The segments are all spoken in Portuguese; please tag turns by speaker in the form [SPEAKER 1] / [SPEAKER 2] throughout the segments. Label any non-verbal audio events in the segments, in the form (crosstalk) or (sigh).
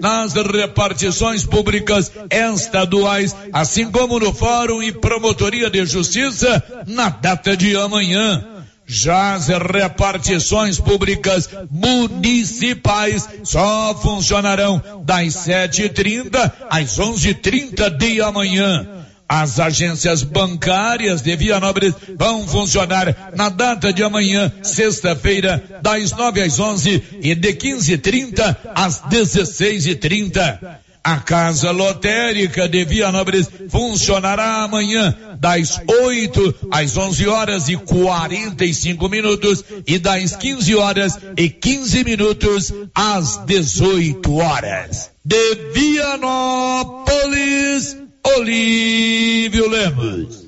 [SPEAKER 1] nas repartições públicas estaduais, assim como no Fórum e Promotoria de Justiça na data de amanhã. Já as repartições públicas municipais só funcionarão das 7h30 às 11h30 de amanhã. As agências bancárias de Vianópolis vão funcionar na data de amanhã, sexta-feira, das 9 às 11 e de 15h30 às 16h30. A Casa Lotérica de Vianópolis funcionará amanhã das 8 às 11 horas e 45 minutos e das 15 horas e 15 minutos às 18 horas. De Vianópolis, Olívio Lemos.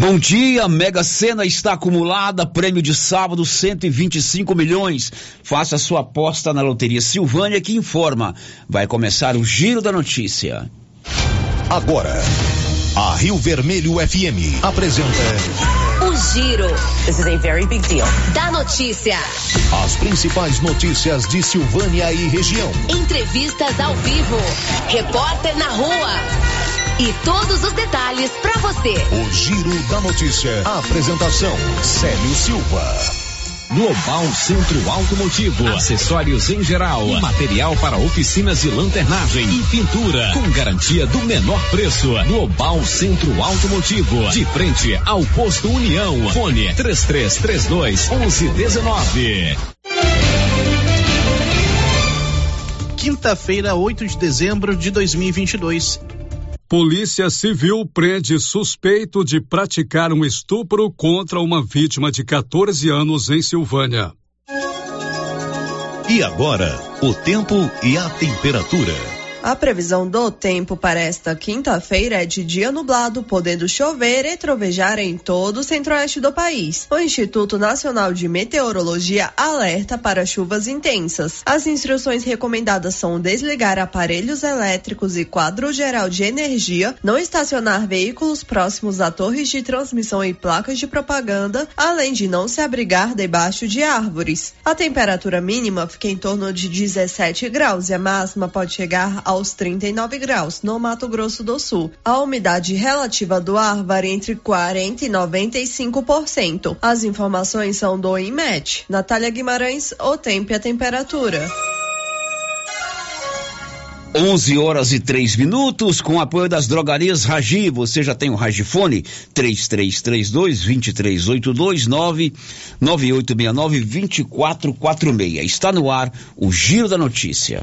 [SPEAKER 2] Bom dia, Mega Sena está acumulada, prêmio de sábado 125 milhões. Faça sua aposta na Loteria Silvânia que informa. Vai começar o Giro da Notícia.
[SPEAKER 3] Agora, a Rio Vermelho FM apresenta
[SPEAKER 4] O Giro. This is a very big deal. Da notícia.
[SPEAKER 3] as principais notícias de Silvânia e região.
[SPEAKER 4] Entrevistas ao vivo. Repórter na rua. E todos os detalhes para você.
[SPEAKER 3] O Giro da Notícia. Apresentação: Célio Silva.
[SPEAKER 5] Global Centro Automotivo, acessórios em geral, material para oficinas de lanternagem e pintura, com garantia do menor preço. Global Centro Automotivo, de frente ao posto União. Fone 3332 1119.
[SPEAKER 6] Quinta-feira, 8 de dezembro de 2022.
[SPEAKER 7] Polícia Civil prende suspeito de praticar um estupro contra uma vítima de 14 anos em Silvânia.
[SPEAKER 3] E agora, o tempo e a temperatura.
[SPEAKER 8] A previsão do tempo para esta quinta-feira é de dia nublado, podendo chover e trovejar em todo o centro-oeste do país. O Instituto Nacional de Meteorologia alerta para chuvas intensas. As instruções recomendadas são desligar aparelhos elétricos e quadro geral de energia, não estacionar veículos próximos a torres de transmissão e placas de propaganda, além de não se abrigar debaixo de árvores. A temperatura mínima fica em torno de 17 graus e a máxima pode chegar aos 39 graus no Mato Grosso do Sul. A umidade relativa do ar varia entre 40 e 95%. As informações são do IMET. Natália Guimarães, o tempo e a temperatura.
[SPEAKER 2] 11 horas e 3 minutos, com apoio das drogarias Ragi. Você já tem o Ragifone? 3332 2382 99869 2446. Está no ar o Giro da Notícia.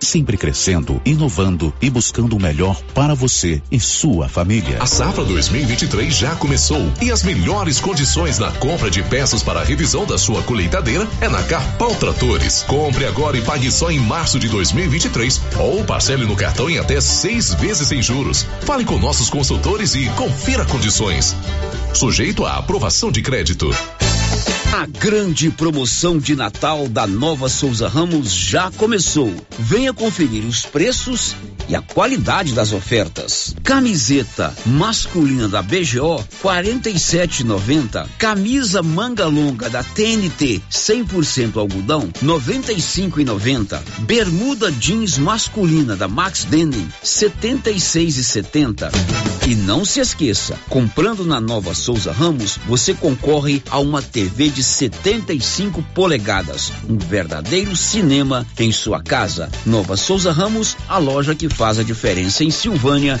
[SPEAKER 9] sempre crescendo, inovando e buscando o melhor para você e sua família.
[SPEAKER 10] A safra 2023 já começou e as melhores condições na compra de peças para a revisão da sua colheitadeira é na Carpal Tratores. Compre agora e pague só em março de 2023 ou parcele no cartão em até seis vezes sem juros. Fale com nossos consultores e confira condições. Sujeito à aprovação de crédito.
[SPEAKER 2] A grande promoção de Natal da Nova Souza Ramos já começou. Venha conferir os preços e a qualidade das ofertas. Camiseta masculina da BGO 47,90. Camisa manga longa da TNT 100% algodão 95,90. Bermuda jeans masculina da Max Denim 76,70. E não se esqueça, comprando na Nova Souza Ramos, você concorre a uma TV de 75 polegadas, um verdadeiro cinema em sua casa. Nova Souza Ramos, a loja que faz a diferença em Silvânia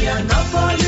[SPEAKER 11] Vianópolis,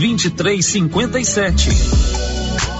[SPEAKER 12] 2357.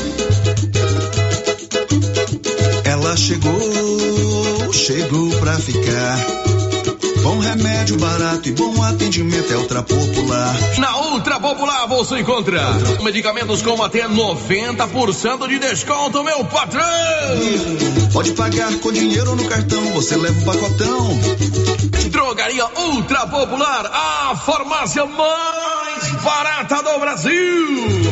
[SPEAKER 13] Chegou, chegou pra ficar. Bom remédio, barato e bom atendimento é Ultra Popular.
[SPEAKER 14] Na Ultra Popular você encontra medicamentos com até 90% de desconto, meu patrão!
[SPEAKER 13] Pode pagar com dinheiro no cartão, você leva o pacotão.
[SPEAKER 14] Drogaria Ultra Popular, a farmácia mais barata do Brasil!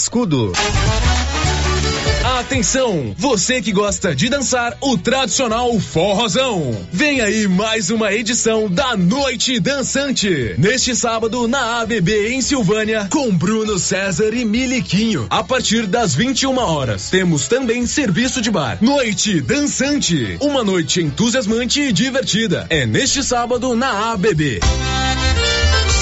[SPEAKER 15] Cascudo.
[SPEAKER 16] Atenção, você que gosta de dançar o tradicional forrozão. Vem aí mais uma edição da Noite Dançante. Neste sábado na ABB em Silvânia com Bruno César e Miliquinho. A partir das 21 horas. Temos também serviço de bar. Noite Dançante. Uma noite entusiasmante e divertida. É neste sábado na ABB.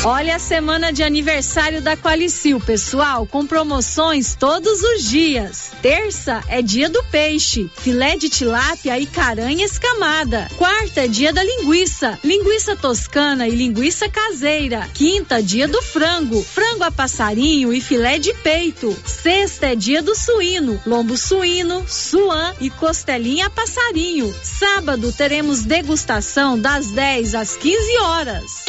[SPEAKER 17] Olha a semana de aniversário da Qualicil, pessoal, com promoções todos os dias. Terça é dia do peixe, filé de tilápia e caranha escamada. Quarta é dia da linguiça, linguiça toscana e linguiça caseira. Quinta, dia do frango, frango a passarinho e filé de peito. Sexta é dia do suíno, lombo suíno, suã e costelinha a passarinho. Sábado teremos degustação das 10 às 15 horas.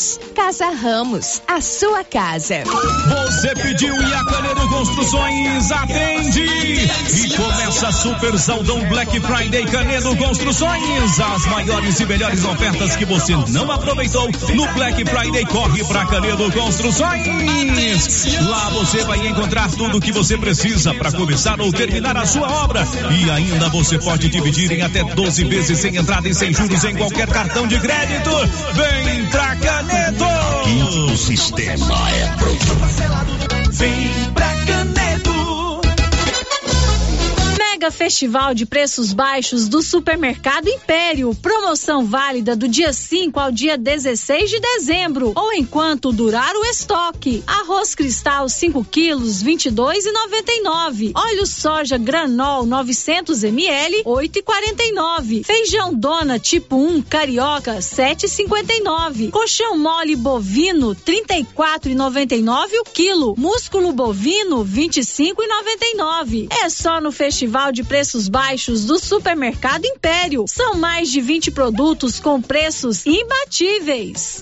[SPEAKER 4] Casa Ramos, a sua casa.
[SPEAKER 18] Você pediu e a Canedo Construções atende. E começa super saldão Black Friday Canedo Construções. As maiores e melhores ofertas que você não aproveitou no Black Friday. Corre para Canedo Construções. Lá você vai encontrar tudo o que você precisa para começar ou terminar a sua obra. E ainda você pode dividir em até 12 vezes sem entrada e sem juros em qualquer cartão de crédito. Vem pra Canedo.
[SPEAKER 19] O sistema é pronto.
[SPEAKER 18] Vem pra
[SPEAKER 17] Mega Festival de Preços Baixos do Supermercado Império. Promoção válida do dia 5 ao dia 16 de dezembro ou enquanto durar o estoque. Arroz cristal 5 quilos 22,99. Óleo soja granol 900 ml 8,49. Feijão dona tipo 1 carioca 7,59. Colchão mole bovino 34,99 o quilo. Músculo bovino 25,99. É só no Festival de Preços Baixos do Supermercado Império. São mais de 20 produtos com preços imbatíveis.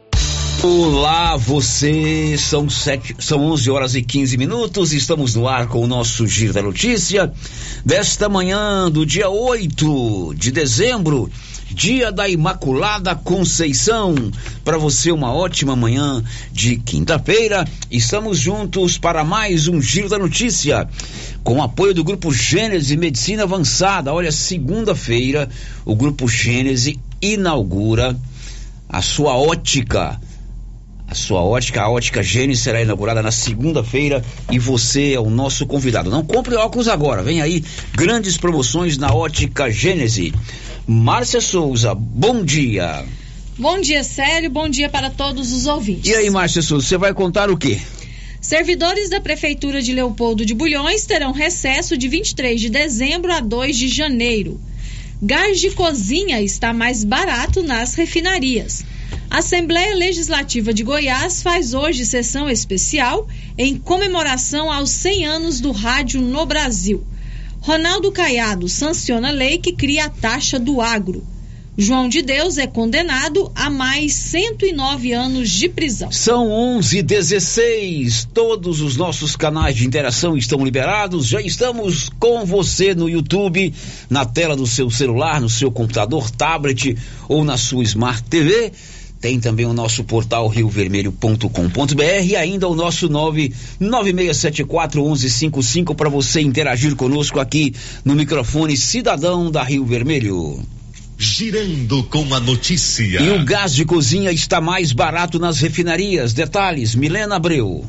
[SPEAKER 2] Olá, você. São sete, são 11 horas e 15 minutos. Estamos no ar com o nosso Giro da Notícia desta manhã do dia 8 de dezembro, dia da Imaculada Conceição. Para você, uma ótima manhã de quinta-feira. Estamos juntos para mais um Giro da Notícia com o apoio do Grupo Gênese Medicina Avançada. Olha, segunda-feira, o Grupo Gênese inaugura a sua ótica a sua ótica, a ótica Gênesis será inaugurada na segunda-feira e você é o nosso convidado. Não compre óculos agora, vem aí grandes promoções na ótica Gênesis. Márcia Souza, bom dia.
[SPEAKER 17] Bom dia, Célio, bom dia para todos os ouvintes.
[SPEAKER 2] E aí, Márcia Souza, você vai contar o quê?
[SPEAKER 17] Servidores da Prefeitura de Leopoldo de Bulhões terão recesso de 23 de dezembro a 2 de janeiro. Gás de cozinha está mais barato nas refinarias. A Assembleia Legislativa de Goiás faz hoje sessão especial em comemoração aos 100 anos do rádio no Brasil. Ronaldo Caiado sanciona lei que cria a taxa do agro. João de Deus é condenado a mais 109 anos de prisão.
[SPEAKER 2] São 11:16. Todos os nossos canais de interação estão liberados. Já estamos com você no YouTube, na tela do seu celular, no seu computador, tablet ou na sua Smart TV. Tem também o nosso portal riovermelho.com.br e ainda o nosso 996741155 para você interagir conosco aqui no microfone Cidadão da Rio Vermelho.
[SPEAKER 20] Girando com a notícia.
[SPEAKER 2] E o gás de cozinha está mais barato nas refinarias. Detalhes, Milena Abreu.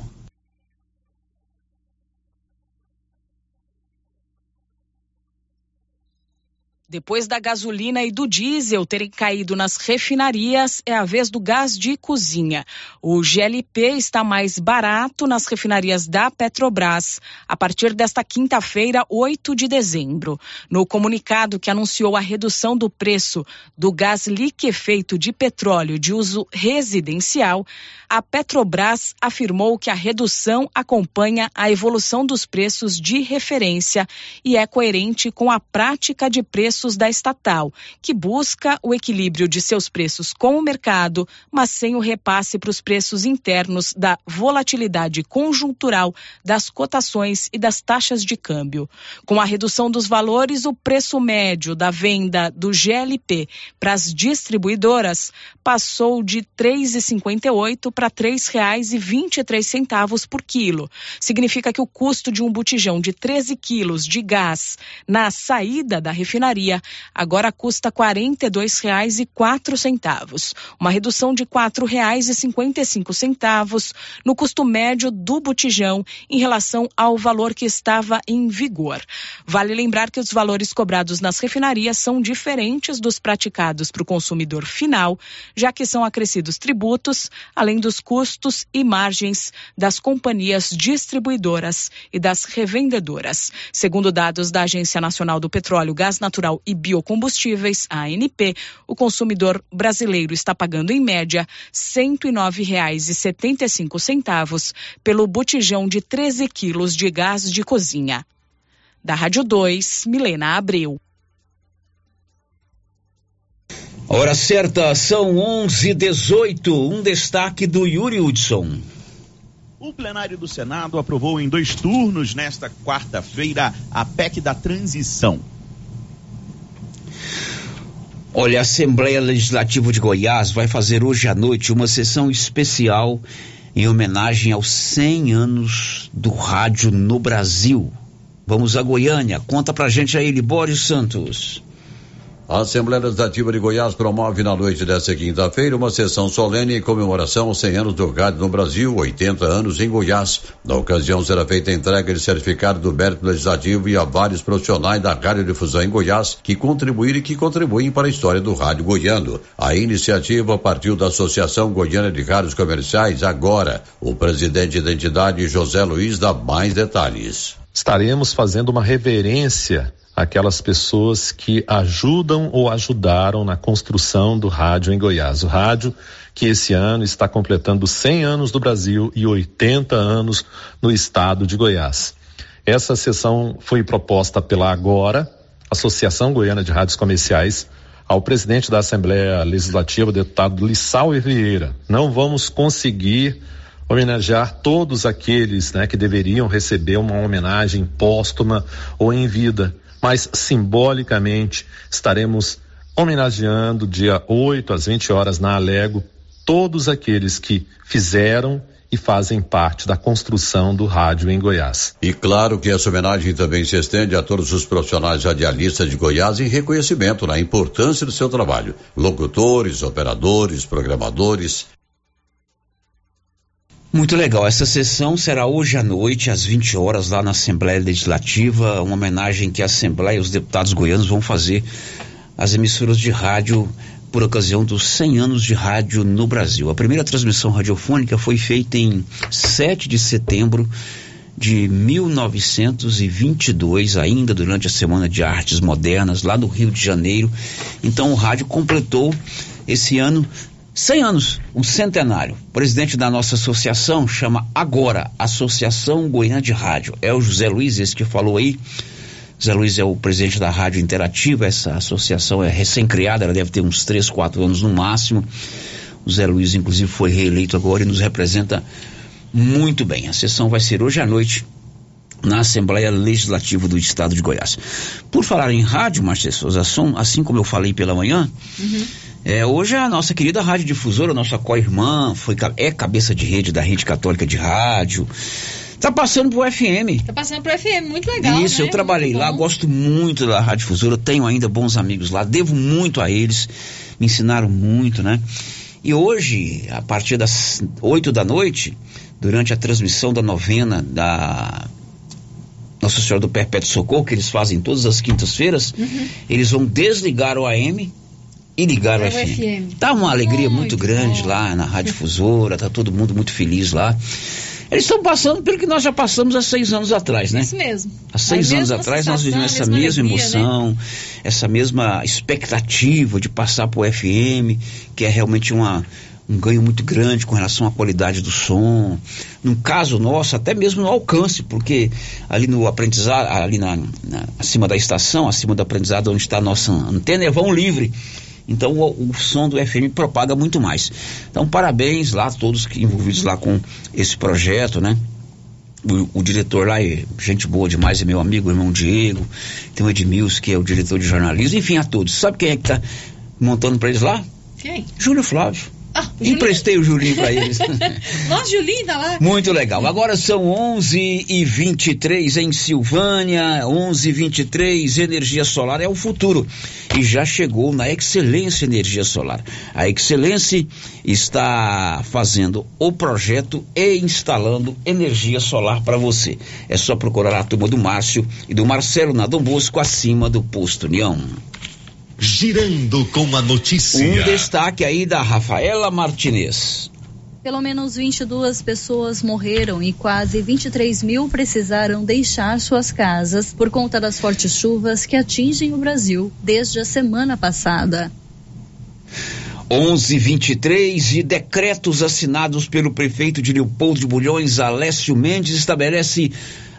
[SPEAKER 21] Depois da gasolina e do diesel terem caído nas refinarias, é a vez do gás de cozinha. O GLP está mais barato nas refinarias da Petrobras a partir desta quinta-feira, 8 de dezembro. No comunicado que anunciou a redução do preço do gás liquefeito de petróleo de uso residencial, a Petrobras afirmou que a redução acompanha a evolução dos preços de referência e é coerente com a prática de preços da estatal, que busca o equilíbrio de seus preços com o mercado, mas sem o repasse para os preços internos da volatilidade conjuntural das cotações e das taxas de câmbio. Com a redução dos valores, o preço médio da venda do GLP para as distribuidoras passou de R$ 3,58 para R$ 3,23 por quilo. Significa que o custo de um botijão de 13 quilos de gás na saída da refinaria agora custa R$ 42,04, uma redução de R$ 4,55 no custo médio do botijão em relação ao valor que estava em vigor. Vale lembrar que os valores cobrados nas refinarias são diferentes dos praticados para o consumidor final, já que são acrescidos tributos, além dos custos e margens das companhias distribuidoras e das revendedoras. Segundo dados da Agência Nacional do Petróleo, Gás Natural e Biocombustíveis, a ANP, o consumidor brasileiro está pagando em média R$ 109,75 pelo botijão de 13 quilos de gás de cozinha. Da Rádio 2, Milena Abreu.
[SPEAKER 2] Hora certa, são 11:18. Um destaque do Yuri Hudson.
[SPEAKER 22] O plenário do Senado aprovou em dois turnos nesta quarta-feira a PEC da transição.
[SPEAKER 2] Olha, a Assembleia Legislativa de Goiás vai fazer hoje à noite uma sessão especial em homenagem aos 100 anos do rádio no Brasil. Vamos a Goiânia. Conta pra gente aí, Libório Santos.
[SPEAKER 23] A Assembleia Legislativa de Goiás promove na noite desta quinta-feira uma sessão solene em comemoração aos 100 anos do rádio no Brasil, 80 anos em Goiás. Na ocasião será feita a entrega de certificado do mérito legislativo e a vários profissionais da radiodifusão em Goiás que contribuíram e que contribuem para a história do rádio goiano. A iniciativa partiu da Associação Goiana de Rádios Comerciais. Agora, o presidente da entidade, José Luiz, dá mais detalhes.
[SPEAKER 24] Estaremos fazendo uma reverência
[SPEAKER 25] aquelas pessoas que ajudam ou ajudaram na construção do rádio em Goiás. O rádio que esse ano está completando 100 anos do Brasil e 80 anos no estado de Goiás. Essa sessão foi proposta pela Agora, Associação Goiana de Rádios Comerciais, ao presidente da Assembleia Legislativa, deputado Lissau Vieira. Não vamos conseguir homenagear todos aqueles né, que deveriam receber uma homenagem póstuma ou em vida, mas simbolicamente estaremos homenageando dia 8 às 20 horas na Alego todos aqueles que fizeram e fazem parte da construção do rádio em Goiás.
[SPEAKER 23] E claro que essa homenagem também se estende a todos os profissionais radialistas de Goiás em reconhecimento na importância do seu trabalho. Locutores, operadores, programadores.
[SPEAKER 2] Muito legal. Essa sessão será hoje à noite, às 20 horas, lá na Assembleia Legislativa. Uma homenagem que a Assembleia e os deputados goianos vão fazer às emissoras de rádio por ocasião dos 100 anos de rádio no Brasil. A primeira transmissão radiofônica foi feita em 7 de setembro de 1922, ainda durante a Semana de Artes Modernas, lá no Rio de Janeiro. Então o rádio completou esse ano 100 anos, um centenário. O presidente da nossa associação chama agora Associação Goiânia de Rádio. É o José Luiz, esse que falou aí. Zé Luiz é o presidente da Rádio Interativa, essa associação é recém-criada, ela deve ter uns 3, 4 anos no máximo. O Zé Luiz, inclusive, foi reeleito agora e nos representa muito bem. A sessão vai ser hoje à noite na Assembleia Legislativa do Estado de Goiás. Por falar em rádio, Márcia Souza, assim como eu falei pela manhã, uhum. é, hoje a nossa querida rádio difusora, nossa co-irmã, foi, é cabeça de rede da Rede Católica de Rádio, Tá passando pro FM.
[SPEAKER 17] Tá passando pro FM, muito legal.
[SPEAKER 2] Isso,
[SPEAKER 17] né?
[SPEAKER 2] eu trabalhei lá, gosto muito da Rádio Difusora, tenho ainda bons amigos lá, devo muito a eles, me ensinaram muito, né? E hoje, a partir das 8 da noite, durante a transmissão da novena da Nossa Senhora do Perpétuo Socorro, que eles fazem todas as quintas-feiras, uhum. eles vão desligar o AM e ligar o, o FM. FM. Tá uma alegria muito, muito grande bom. lá na Rádio Difusora, tá todo mundo muito feliz lá. Eles estão passando pelo que nós já passamos há seis anos atrás, né?
[SPEAKER 17] Isso mesmo.
[SPEAKER 2] Há seis anos atrás nós vivemos essa mesma, alegria, emoção, né? essa mesma expectativa de passar para o FM, que é realmente uma, um ganho muito grande com relação à qualidade do som. No caso nosso, até mesmo no alcance, porque ali no aprendizado, ali na, na acima da estação, acima do aprendizado onde está a nossa antena, é vão livre. Então o, o, som do FM propaga muito mais. Então parabéns lá a todos que envolvidos lá com esse projeto, né? O, o, diretor lá é gente boa demais, é meu amigo, irmão Diego. Tem o Edmilson, que é o diretor de jornalismo. Enfim, a todos. Sabe quem é que tá montando para eles lá?
[SPEAKER 17] Quem?
[SPEAKER 2] Júlio Flávio. Ah, Emprestei o Julinho para eles. (laughs)
[SPEAKER 17] Nossa, Julinho tá lá.
[SPEAKER 2] Muito legal. Agora são 11 e 23 em Silvânia, 11 e 23 energia solar é o futuro. E já chegou na Excelência Energia Solar. A Excelência está fazendo o projeto e instalando energia solar para você. É só procurar a turma do Márcio e do Marcelo na Dom Bosco acima do posto União.
[SPEAKER 20] Girando com a notícia.
[SPEAKER 2] Um destaque aí da Rafaela Martinez.
[SPEAKER 26] Pelo menos 22 pessoas morreram e quase 23 mil precisaram deixar suas casas por conta das fortes chuvas que atingem o Brasil desde a semana passada.
[SPEAKER 2] 11:23 e decretos assinados pelo prefeito de Leopoldo de Bulhões, Alessio Mendes, estabelece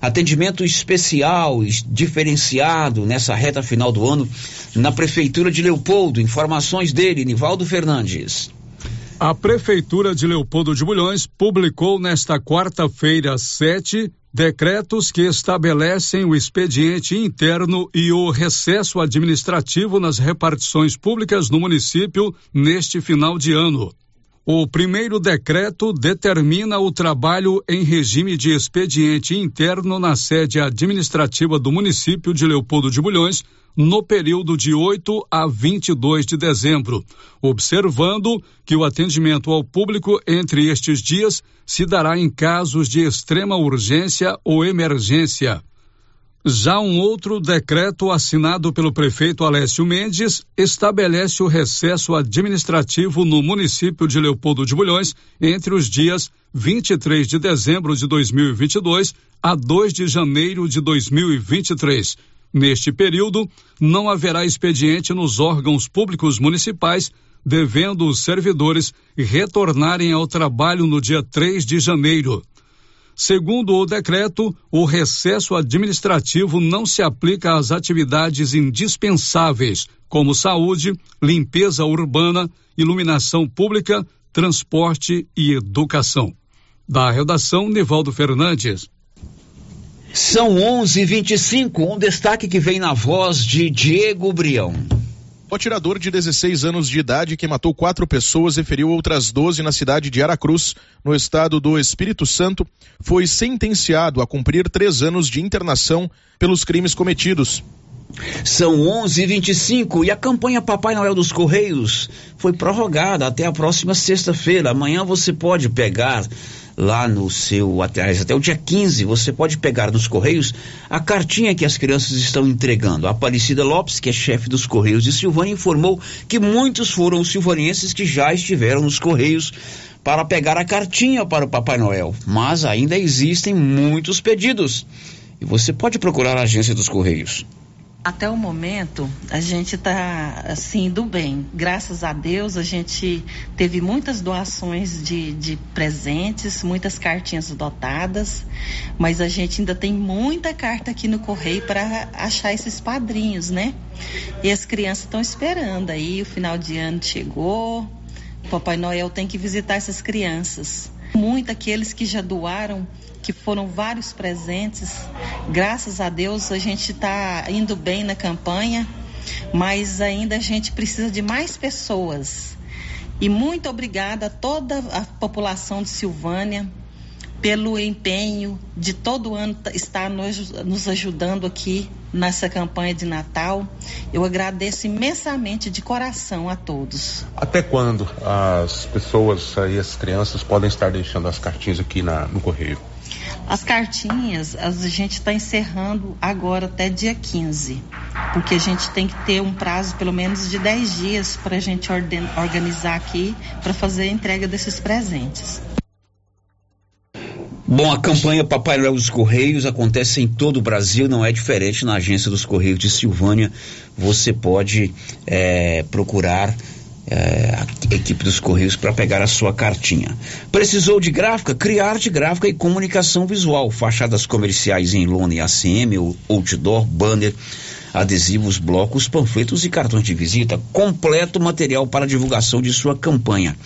[SPEAKER 2] atendimento especial, diferenciado nessa reta final do ano na Prefeitura de Leopoldo. Informações dele, Nivaldo Fernandes.
[SPEAKER 7] A Prefeitura de Leopoldo de Bulhões publicou nesta quarta-feira, 7, decretos que estabelecem o expediente interno e o recesso administrativo nas repartições públicas no município neste final de ano. O primeiro decreto determina o trabalho em regime de expediente interno na sede administrativa do município de Leopoldo de Bulhões no período de 8 a 22 de dezembro, observando que o atendimento ao público entre estes dias se dará em casos de extrema urgência ou emergência. Já um outro decreto assinado pelo prefeito Alessio Mendes estabelece o recesso administrativo no município de Leopoldo de Bulhões entre os dias 23 de dezembro de 2022 a 2 de janeiro de 2023. Neste período, não haverá expediente nos órgãos públicos municipais, devendo os servidores retornarem ao trabalho no dia 3 de janeiro. Segundo o decreto, o recesso administrativo não se aplica às atividades indispensáveis, como saúde, limpeza urbana, iluminação pública, transporte e educação. Da redação, Nivaldo Fernandes.
[SPEAKER 2] São 11:25. Um destaque que vem na voz de Diego Brião.
[SPEAKER 27] O atirador de 16 anos de idade que matou quatro pessoas e feriu outras 12 na cidade de Aracruz, no estado do Espírito Santo, foi sentenciado a cumprir três anos de internação pelos crimes cometidos.
[SPEAKER 2] São 11:25 e a campanha Papai Noel dos Correios foi prorrogada até a próxima sexta-feira. Amanhã você pode pegar lá no seu até, o dia 15, você pode pegar nos Correios a cartinha que as crianças estão entregando. A Aparecida Lopes, que é chefe dos Correios de Silvânia, informou que muitos foram os silvanenses que já estiveram nos Correios para pegar a cartinha para o Papai Noel, mas ainda existem muitos pedidos. E você pode procurar a agência dos Correios.
[SPEAKER 28] Até o momento, a gente está assim do bem. Graças a Deus, a gente teve muitas doações de, de presentes, muitas cartinhas dotadas, mas a gente ainda tem muita carta aqui no correio para achar esses padrinhos, né? E as crianças estão esperando aí. O final de ano chegou, Papai Noel tem que visitar essas crianças. Muito aqueles que já doaram que foram vários presentes. Graças a Deus a gente está indo bem na campanha, mas ainda a gente precisa de mais pessoas. E muito obrigada a toda a população de Silvânia pelo empenho de todo ano estar nos, nos ajudando aqui nessa campanha de Natal. Eu agradeço imensamente de coração a todos.
[SPEAKER 27] Até quando as pessoas e as crianças podem estar deixando as cartinhas aqui na, no correio?
[SPEAKER 28] As cartinhas, a gente está encerrando agora até dia 15, porque a gente tem que ter um prazo pelo menos de 10 dias para a gente orden, organizar aqui para fazer a entrega desses presentes.
[SPEAKER 2] Bom, a campanha Papai Noel dos Correios acontece em todo o Brasil, não é diferente na agência dos Correios de Silvânia. Você pode é, procurar é, a equipe dos Correios para pegar a sua cartinha. Precisou de gráfica? Criar arte gráfica e comunicação visual. Fachadas comerciais em lona e ACM, outdoor, banner, adesivos, blocos, panfletos e cartões de visita. Completo material para divulgação de sua campanha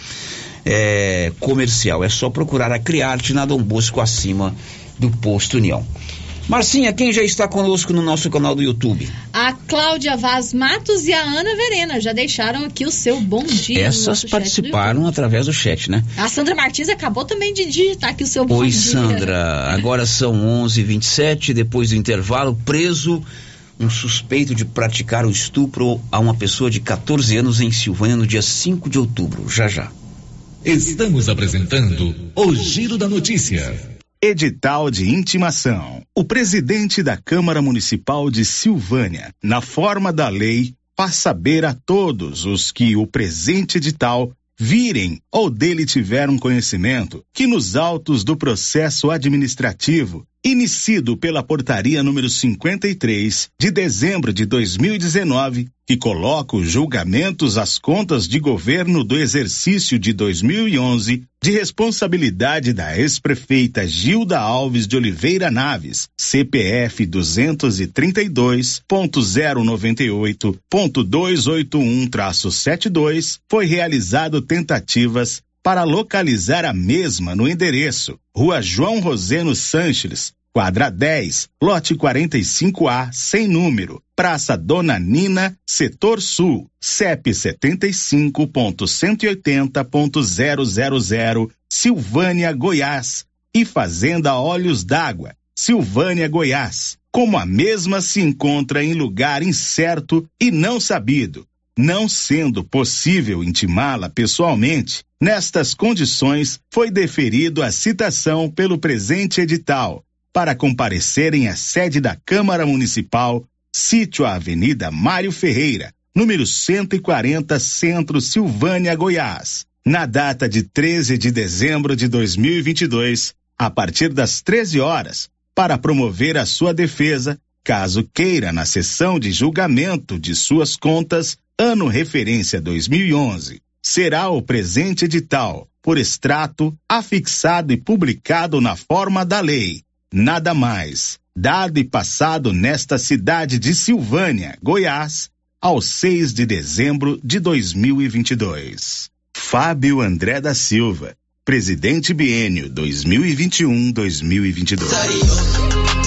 [SPEAKER 2] é, comercial. É só procurar a Criarte na Dom Bosco acima do Posto União. Marcinha, quem já está conosco no nosso canal do YouTube?
[SPEAKER 17] A Cláudia Vaz Matos e a Ana Verena já deixaram aqui o seu bom dia.
[SPEAKER 2] Essas participaram do através do chat, né?
[SPEAKER 17] A Sandra Martins acabou também de digitar aqui o seu bom
[SPEAKER 2] Oi,
[SPEAKER 17] dia.
[SPEAKER 2] Oi, Sandra. Agora são 11:27 depois do intervalo, preso um suspeito de praticar o estupro a uma pessoa de 14 anos em Silvânia no dia 5 de outubro. Já já.
[SPEAKER 20] Estamos apresentando o Giro da Notícia.
[SPEAKER 29] Edital de intimação. O presidente da Câmara Municipal de Silvânia, na forma da lei, faz saber a todos os que o presente edital virem ou dele tiveram conhecimento que nos autos do processo administrativo iniciado pela portaria número 53 de dezembro de 2019, que coloca os julgamentos às contas de governo do exercício de 2011 de responsabilidade da ex-prefeita Gilda Alves de Oliveira Naves, CPF 232.098.281-72, foi realizado tentativas para localizar a mesma no endereço. Rua João Roseno Sanches, quadra 10, lote 45A, sem número, Praça Dona Nina, Setor Sul, CEP 75.180.000, Silvânia, Goiás, e Fazenda Olhos d'Água, Silvânia, Goiás, como a mesma se encontra em lugar incerto e não sabido, não sendo possível intimá-la pessoalmente, nestas condições foi deferido a citação pelo presente edital para comparecerem à sede da Câmara Municipal, sítio à Avenida Mário Ferreira, número 140, Centro Silvânia, Goiás, na data de 13 de dezembro de 2022, a partir das 13 horas, para promover a sua defesa caso queira na sessão de julgamento de suas contas, ano referência 2011, será o presente edital, por extrato, afixado e publicado na forma da lei. Nada mais. Dado e passado nesta cidade de Silvânia, Goiás, ao 6 de dezembro de 2022. Fábio André da Silva, presidente biênio 2021-2022.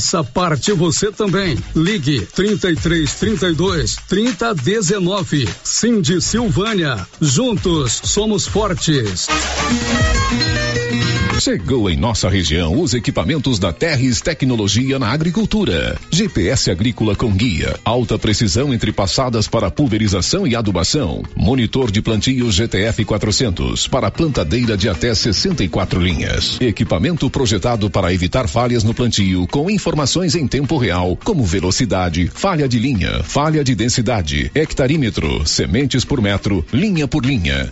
[SPEAKER 7] Faça parte você também. Ligue 33 32 30 19. Cindy Silvânia. Juntos somos fortes.
[SPEAKER 30] Chegou em nossa região os equipamentos da Terres Tecnologia na Agricultura. GPS agrícola com guia, alta precisão entre passadas para pulverização e adubação. Monitor de plantio GTF 400 para plantadeira de até 64 linhas. Equipamento projetado para evitar falhas no plantio com informações em tempo real, como velocidade, falha de linha, falha de densidade, hectarímetro, sementes por metro, linha por linha.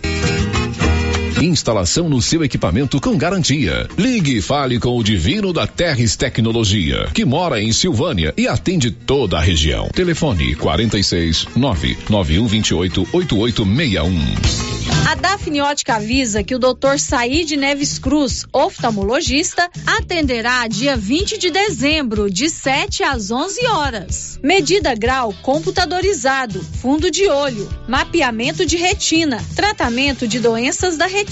[SPEAKER 30] Instalação no seu equipamento com garantia. Ligue e fale com o Divino da Terres Tecnologia, que mora em Silvânia e atende toda a região. Telefone 46 99128 8861.
[SPEAKER 17] A Dafne Ótica avisa que o Dr. Said Neves Cruz, oftalmologista, atenderá dia 20 de dezembro, de 7 às 11 horas. Medida grau computadorizado, fundo de olho, mapeamento de retina, tratamento de doenças da retina,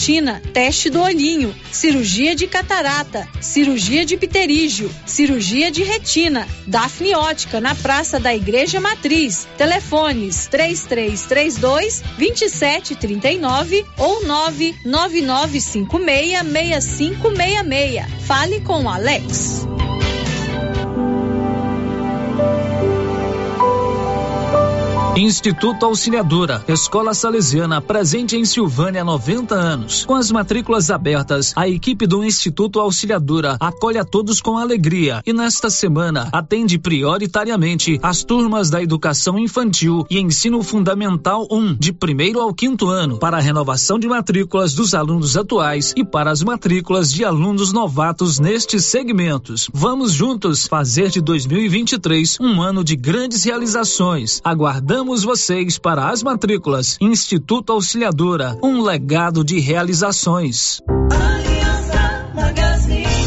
[SPEAKER 17] teste do olhinho, cirurgia de catarata, cirurgia de pterígio, cirurgia de retina. Dafne Ótica, na Praça da Igreja Matriz. Telefones 3332 2739 ou 999566566. Fale com Alex.
[SPEAKER 31] Instituto Auxiliadora, Escola Salesiana, presente em Silvânia há 90 anos. Com as matrículas abertas, a equipe do Instituto Auxiliadora acolhe a todos com alegria e nesta semana atende prioritariamente as turmas da educação infantil e ensino fundamental 1, de primeiro ao quinto ano, para a renovação de matrículas dos alunos atuais e para as matrículas de alunos novatos nestes segmentos. Vamos juntos fazer de 2023 um ano de grandes realizações. Aguardamos vocês para as matrículas. Instituto Auxiliadora, um legado de realizações.
[SPEAKER 32] Aliança Magazine.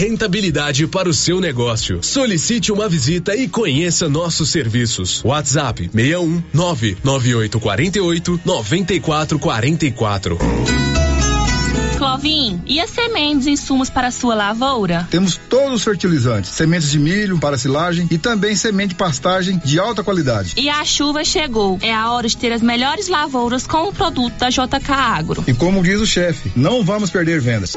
[SPEAKER 16] rentabilidade para o seu negócio. Solicite uma visita e conheça nossos serviços. WhatsApp 61 99848 9444.
[SPEAKER 33] Clovin, e as sementes e insumos para a sua lavoura?
[SPEAKER 34] Temos todos os fertilizantes, sementes de milho para silagem e também semente de pastagem de alta qualidade.
[SPEAKER 33] E a chuva chegou. É a hora de ter as melhores lavouras com o produto da JK Agro.
[SPEAKER 34] E como diz o chefe, não vamos perder vendas.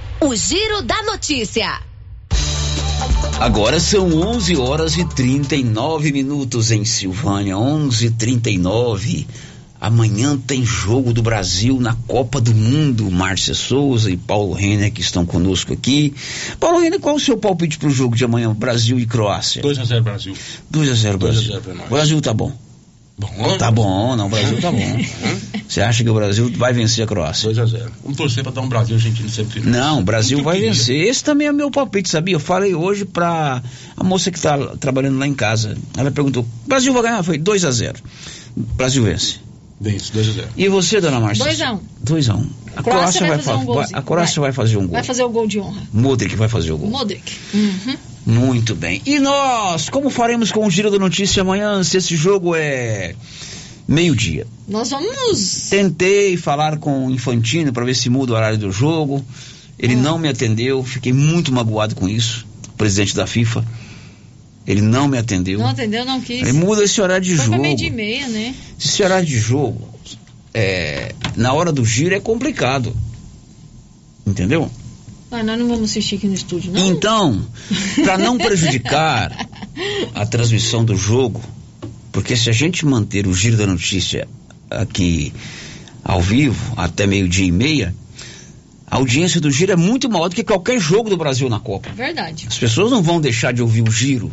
[SPEAKER 4] O Giro da Notícia.
[SPEAKER 2] Agora são 11 horas e 39 minutos em Silvânia, 11:39. Amanhã tem jogo do Brasil na Copa do Mundo. Márcia Souza e Paulo Renner que estão conosco aqui. Paulo Renner, qual o seu palpite pro jogo de amanhã, Brasil e Croácia?
[SPEAKER 14] 2 a 0 Brasil.
[SPEAKER 2] 2 a 0
[SPEAKER 14] 2 a
[SPEAKER 2] Brasil.
[SPEAKER 14] 0 pra nós.
[SPEAKER 2] O Brasil tá bom.
[SPEAKER 14] Bom,
[SPEAKER 2] Tá bom, não, o Brasil tá bom. Você acha que o Brasil vai vencer a Croácia?
[SPEAKER 14] 2x0. Vamos torcer pra dar um Brasil argentino sempre.
[SPEAKER 2] Não, o Brasil
[SPEAKER 14] Muito
[SPEAKER 2] vai
[SPEAKER 14] queria.
[SPEAKER 2] vencer. Esse também é meu palpite, sabia? Eu falei hoje pra a moça que tá trabalhando lá em casa. Ela perguntou: Brasil vai ganhar? Foi 2 a 0 Brasil vence.
[SPEAKER 14] Vence, 2x0.
[SPEAKER 2] E você, dona Márcia?
[SPEAKER 17] 2x1.
[SPEAKER 2] 2 a 1 A
[SPEAKER 17] Croácia
[SPEAKER 2] Croácia
[SPEAKER 17] vai
[SPEAKER 2] vai,
[SPEAKER 17] fazer um
[SPEAKER 2] vai- a Croácia vai. fazer um gol.
[SPEAKER 17] Vai fazer o gol de honra.
[SPEAKER 2] Modric vai fazer o gol.
[SPEAKER 17] Modric. Uhum.
[SPEAKER 2] Muito bem. E nós, como faremos com o Giro da Notícia amanhã, se esse jogo é meio-dia?
[SPEAKER 17] Nós vamos.
[SPEAKER 2] Tentei falar com o Infantino para ver se muda o horário do jogo. Ele não me atendeu, fiquei muito magoado com isso. O presidente da FIFA. Ele não me atendeu.
[SPEAKER 17] Não atendeu, não quis.
[SPEAKER 2] Aí muda esse horário de
[SPEAKER 17] Foi pra
[SPEAKER 2] jogo.
[SPEAKER 17] meio dia e meia, né?
[SPEAKER 2] Esse horário de jogo, é, na hora do giro é complicado. Entendeu?
[SPEAKER 17] Mas nós não vamos assistir aqui no estúdio, não?
[SPEAKER 2] Então, para não prejudicar a transmissão do jogo, porque se a gente manter o giro da notícia aqui ao vivo até meio-dia e meia, a audiência do giro é muito maior do que qualquer jogo do Brasil na Copa.
[SPEAKER 17] Verdade.
[SPEAKER 2] As pessoas não vão deixar de ouvir o giro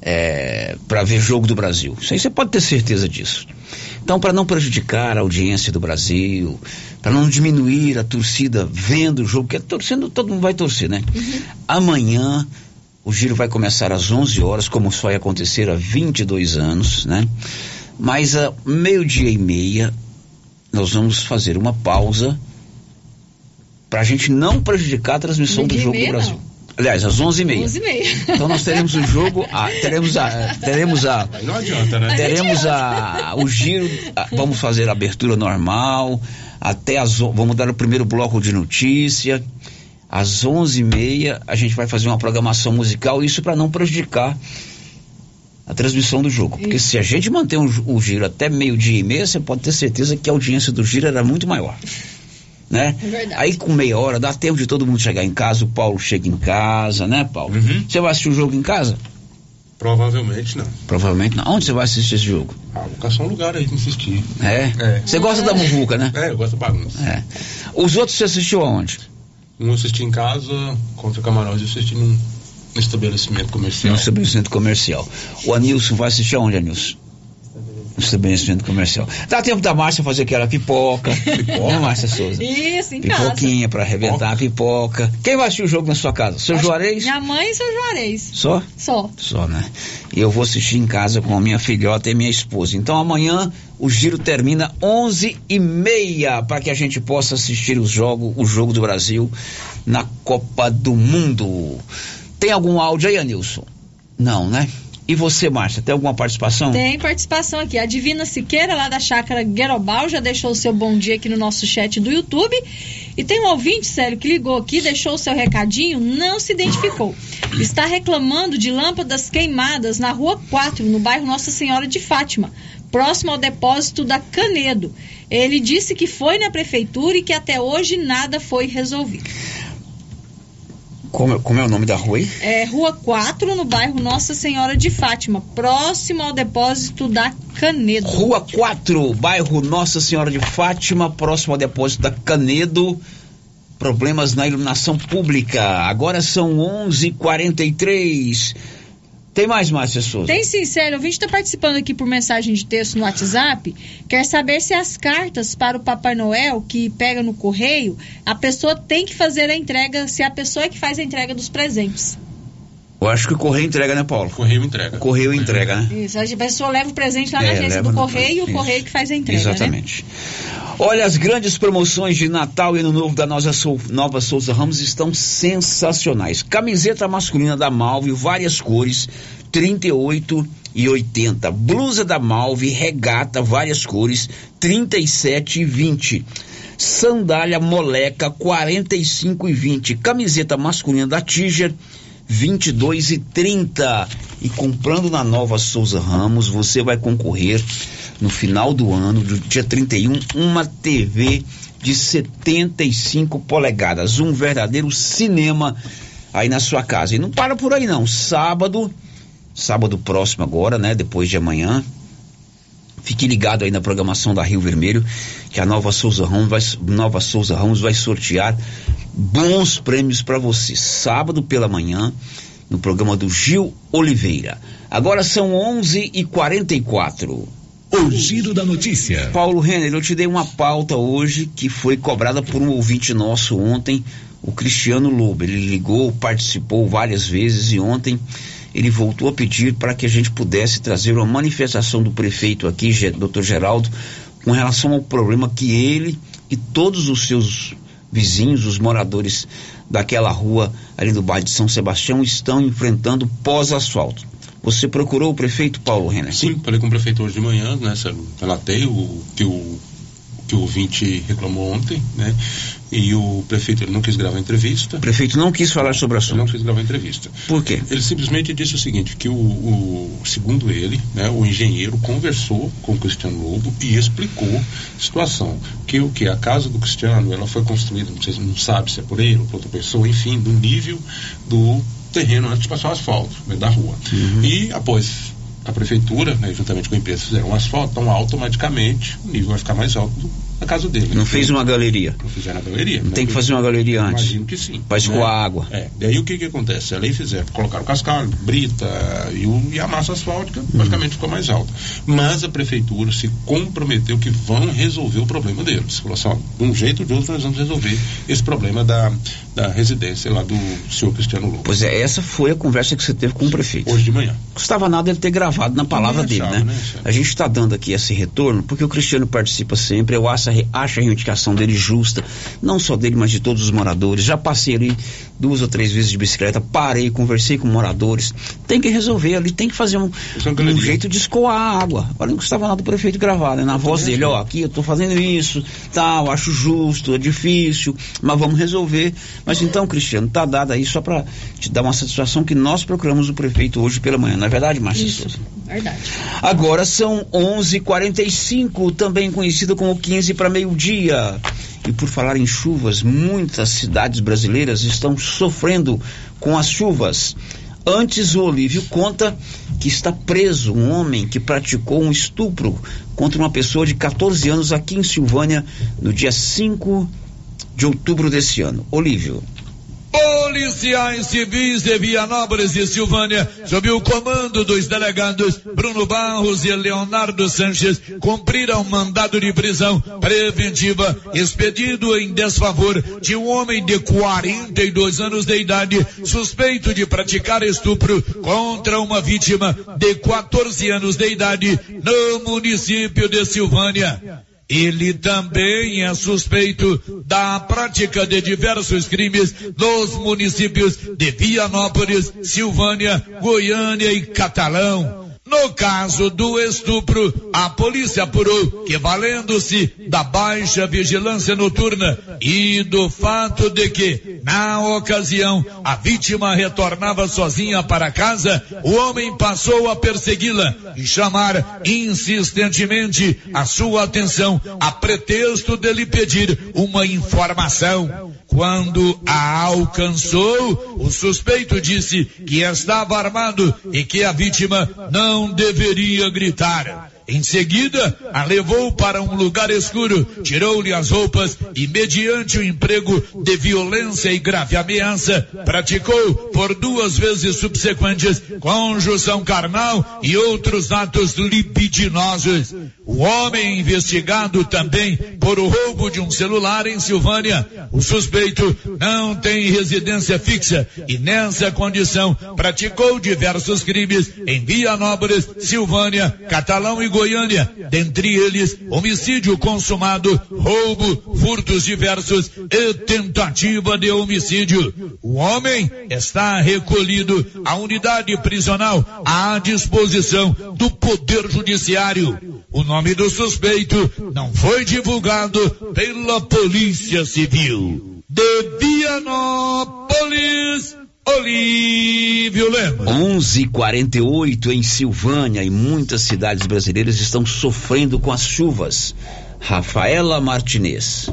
[SPEAKER 2] é, para ver jogo do Brasil. Isso aí você pode ter certeza disso. Então, para não prejudicar a audiência do Brasil, para não diminuir a torcida vendo o jogo, porque torcendo todo mundo vai torcer, né? Amanhã o giro vai começar às 11 horas, como vai acontecer há 22 anos, né? Mas a meio-dia e meia nós vamos fazer uma pausa para a gente não prejudicar a transmissão do jogo do Brasil.
[SPEAKER 17] não.
[SPEAKER 2] Aliás, às 11h30.
[SPEAKER 17] 11 e meia.
[SPEAKER 2] Então nós teremos o jogo, a, teremos a, teremos a,
[SPEAKER 14] não adianta, né?
[SPEAKER 2] teremos a, o giro, a- vamos fazer a abertura normal, até as, vamos dar o primeiro bloco de notícia, às 11h30 a gente vai fazer uma programação musical, isso para não prejudicar a transmissão do jogo, porque se a gente manter um o giro até meio dia e meia, você pode ter certeza que a audiência do giro era muito maior. Né?
[SPEAKER 17] É verdade.
[SPEAKER 2] Aí com meia hora dá tempo de todo mundo chegar em casa, o Paulo chega em casa, né, Paulo?
[SPEAKER 14] Uhum.
[SPEAKER 2] Você vai assistir o jogo em casa?
[SPEAKER 14] Provavelmente não.
[SPEAKER 2] Provavelmente não. Onde você vai assistir esse jogo?
[SPEAKER 14] Ah, vou caçar um lugar aí pra assistir.
[SPEAKER 2] É?
[SPEAKER 14] É.
[SPEAKER 2] Você gosta da muvuca, né?
[SPEAKER 14] É, eu gosto da bagunça.
[SPEAKER 2] É. Os outros você assistiu aonde?
[SPEAKER 14] Um assisti em casa, contra Camarões, eu assisti num estabelecimento comercial.
[SPEAKER 2] No estabelecimento comercial. O Anilson vai assistir aonde, Anilson? Estabelecimento comercial. Dá tempo da Márcia fazer aquela pipoca. (laughs) Pipoca, Márcia Souza?
[SPEAKER 17] Isso, em casa.
[SPEAKER 2] Pipoquinha pra arrebentar a pipoca. Quem vai assistir o jogo na sua casa? Seu Juarez?
[SPEAKER 17] Minha mãe e seu Juarez.
[SPEAKER 2] Só?
[SPEAKER 17] Só.
[SPEAKER 2] Só, né? E eu vou assistir em casa com a minha filhota e minha esposa. Então amanhã o giro termina 11 e meia para que a gente possa assistir o jogo, o jogo do Brasil na Copa do Mundo. Tem algum áudio aí, Anilson? Não, né? E você, Márcia, tem alguma participação?
[SPEAKER 17] Tem participação aqui. A Divina Siqueira, lá da chácara Guerobal, já deixou o seu bom dia aqui no nosso chat do YouTube. E tem um ouvinte, sério, que ligou aqui, deixou o seu recadinho, não se identificou. Está reclamando de lâmpadas queimadas na rua 4, no bairro Nossa Senhora de Fátima, próximo ao depósito da Canedo. Ele disse que foi na prefeitura e que até hoje nada foi resolvido.
[SPEAKER 2] Como, como é o nome da rua aí?
[SPEAKER 17] É Rua 4, no bairro Nossa Senhora de Fátima, próximo ao depósito da Canedo.
[SPEAKER 2] Rua 4, bairro Nossa Senhora de Fátima, próximo ao depósito da Canedo. Problemas na iluminação pública. Agora são 11:43. Tem mais, Márcia Souza?
[SPEAKER 17] Tem sim, sério. O vídeo está participando aqui por mensagem de texto no WhatsApp. Quer saber se as cartas para o Papai Noel que pega no correio, a pessoa tem que fazer a entrega, se a pessoa é que faz a entrega dos presentes.
[SPEAKER 2] Eu acho que o correio entrega, né, Paulo?
[SPEAKER 14] Correio entrega.
[SPEAKER 2] O correio entrega, né?
[SPEAKER 17] Isso, a pessoa leva o presente lá na
[SPEAKER 2] É,
[SPEAKER 17] agência do correio e o
[SPEAKER 2] correio,
[SPEAKER 17] que faz a entrega, né?
[SPEAKER 2] Olha, as grandes promoções de Natal e Ano Novo da Nova, Sou- Nova Souza Ramos estão sensacionais. Camiseta masculina da Malve, várias cores, 38 e 80. Blusa da Malve, regata, várias cores, 37 e 20. Sandália moleca, 45 e 20. Camiseta masculina da Tiger, 22 e 30. E comprando na Nova Souza Ramos, você vai concorrer no final do ano, do dia 31, uma TV de 75 polegadas, um verdadeiro cinema aí na sua casa. E não para por aí não. Sábado, sábado próximo agora, né, depois de amanhã, Fique ligado aí na programação da Rio Vermelho, que a Nova Souza Ramos vai, Nova Souza Ramos vai sortear bons prêmios para você. Sábado pela manhã, no programa do Gil Oliveira. Agora são 11 e 44
[SPEAKER 20] O Giro da Notícia.
[SPEAKER 2] Paulo Renner, eu te dei uma pauta hoje que foi cobrada por um ouvinte nosso ontem, o Cristiano Lobo. Ele ligou, participou várias vezes e ontem ele voltou a pedir para que a gente pudesse trazer uma manifestação do prefeito aqui, Dr. Geraldo, com relação ao problema que ele e todos os seus vizinhos, os moradores daquela rua ali do bairro de São Sebastião estão enfrentando pós-asfalto. Você procurou o prefeito Paulo Renner?
[SPEAKER 14] Sim, falei com o prefeito hoje de manhã, né? Relatei o que o que o ouvinte reclamou ontem, né? E o prefeito ele não quis gravar entrevista. O
[SPEAKER 2] prefeito não quis falar sobre o assunto.
[SPEAKER 14] Ele não quis gravar entrevista.
[SPEAKER 2] Por quê?
[SPEAKER 14] Ele simplesmente disse o seguinte, que o, o- segundo ele, né, o engenheiro conversou com o Cristiano Lobo e explicou a situação. Que o que a casa do Cristiano, ela foi construída, não sei se não sabe se é por ele ou por outra pessoa, enfim, do nível do terreno antes de passar o asfalto, né, da rua. E após a prefeitura, né, juntamente com a empresa, fizeram um asfalto, então automaticamente o nível vai ficar mais alto do, da casa dele.
[SPEAKER 2] Não fez uma galeria.
[SPEAKER 14] Não fizeram a galeria.
[SPEAKER 2] Tem que fazer uma galeria antes.
[SPEAKER 14] Imagino que sim.
[SPEAKER 2] Para escoar água.
[SPEAKER 14] É. Daí o que que acontece? Ali fizeram, colocaram cascalho, brita e, o, e a massa asfáltica praticamente ficou mais alta. Mas a prefeitura se comprometeu que vão resolver o problema deles. Falou assim, ó, de um jeito ou de outro nós vamos resolver esse problema da, da residência lá do senhor Cristiano Lobo.
[SPEAKER 2] Pois é, essa foi a conversa que você teve com o prefeito.
[SPEAKER 14] Hoje de manhã.
[SPEAKER 2] Custava nada ele ter gravado na palavra dele, né?
[SPEAKER 14] né,
[SPEAKER 2] A gente está dando aqui esse retorno porque o Cristiano participa sempre. Eu acho, a re- acho a reivindicação dele justa, não só dele, mas de todos os moradores. Já passei ali duas ou três vezes de bicicleta, parei, conversei com moradores. Tem que resolver ali, tem que fazer um, um jeito de escoar a água. Olha, não custava nada o prefeito gravar, né? Na voz dele, ó, aqui eu tô fazendo isso, tal, acho justo, é difícil, mas vamos resolver. Mas então, Cristiano, tá dado aí só para te dar uma satisfação que nós procuramos o prefeito hoje pela manhã, não é verdade, Márcia
[SPEAKER 17] Isso,
[SPEAKER 2] Souza?
[SPEAKER 17] Verdade.
[SPEAKER 2] Agora são 11:45, também conhecido como 15 para meio-dia. E por falar em chuvas, muitas cidades brasileiras estão sofrendo com as chuvas. Antes, o Olívio conta que está preso um homem que praticou um estupro contra uma pessoa de 14 anos aqui em Silvânia no dia 5 de outubro desse ano. Olívio.
[SPEAKER 1] Policiais civis de Vianópolis e Silvânia, sob o comando dos delegados Bruno Barros e Leonardo Sanches, cumpriram mandado de prisão preventiva expedido em desfavor de um homem de 42 anos de idade suspeito de praticar estupro contra uma vítima de 14 anos de idade no município de Silvânia. Ele também é suspeito da prática de diversos crimes nos municípios de Vianópolis, Silvânia, Goiânia e Catalão. No caso do estupro, a polícia apurou que, valendo-se da baixa vigilância noturna e do fato de que, na ocasião, a vítima retornava sozinha para casa, o homem passou a persegui-la e chamar insistentemente a sua atenção a pretexto de lhe pedir uma informação. Quando a alcançou, o suspeito disse que estava armado e que a vítima não deveria gritar. Em seguida, a levou para um lugar escuro, tirou-lhe as roupas e, mediante o emprego de violência e grave ameaça, praticou por duas vezes subsequentes conjunção carnal e outros atos libidinosos. O homem investigado também por roubo de um celular em Silvânia. O suspeito não tem residência fixa e, nessa condição, praticou diversos crimes em Vianópolis, Silvânia, Catalão e Goiânia, dentre eles homicídio consumado, roubo, furtos diversos e tentativa de homicídio. O homem está recolhido à unidade prisional à disposição do Poder Judiciário. O nome do suspeito não foi divulgado pela Polícia Civil. De Vianópolis, Olívio Lemos.
[SPEAKER 2] 11:48 em Silvânia e muitas cidades brasileiras estão sofrendo com as chuvas. Rafaela Martinez.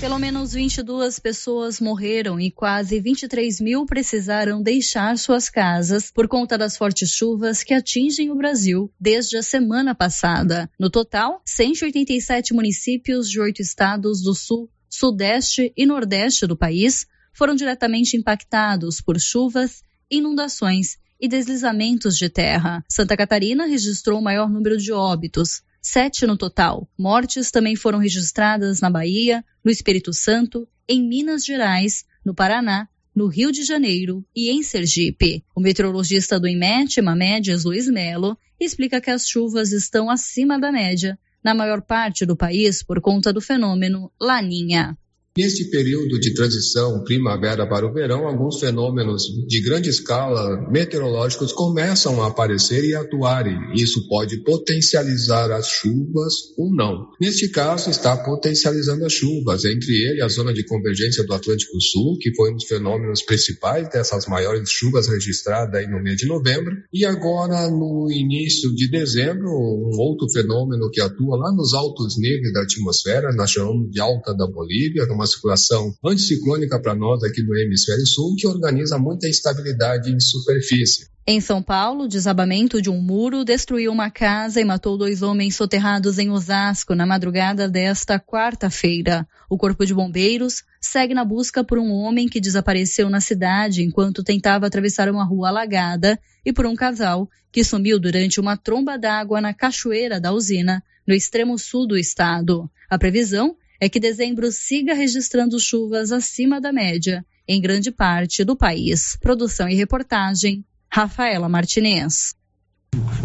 [SPEAKER 35] Pelo menos 22 pessoas morreram e quase 23 mil precisaram deixar suas casas por conta das fortes chuvas que atingem o Brasil desde a semana passada. No total, 187 municípios de oito estados do Sul, Sudeste e Nordeste do país foram diretamente impactados por chuvas, inundações e deslizamentos de terra. Santa Catarina registrou o maior número de óbitos, sete no total. Mortes também foram registradas na Bahia, no Espírito Santo, em Minas Gerais, no Paraná, no Rio de Janeiro e em Sergipe. O meteorologista do IMET, Mamédias Luiz Melo, explica que as chuvas estão acima da média na maior parte do país por conta do fenômeno Laninha.
[SPEAKER 36] Neste período de transição primavera para o verão, alguns fenômenos de grande escala meteorológicos começam a aparecer e atuarem. Isso pode potencializar as chuvas ou não. Neste caso, está potencializando as chuvas, entre ele a zona de convergência do Atlântico Sul, que foi um dos fenômenos principais dessas maiores chuvas registradas aí no mês de novembro, e agora no início de dezembro, um outro fenômeno que atua lá nos altos níveis da atmosfera, nós chamamos de alta da Bolívia, uma circulação anticiclônica para nós aqui no hemisfério sul, que organiza muita instabilidade em superfície.
[SPEAKER 35] Em São Paulo, desabamento de um muro destruiu uma casa e matou dois homens soterrados em Osasco na madrugada desta quarta-feira. O Corpo de Bombeiros segue na busca por um homem que desapareceu na cidade enquanto tentava atravessar uma rua alagada e por um casal que sumiu durante uma tromba d'água na cachoeira da usina, no extremo sul do estado. A previsão é que dezembro siga registrando chuvas acima da média em grande parte do país. Produção e reportagem, Rafaela Martinez.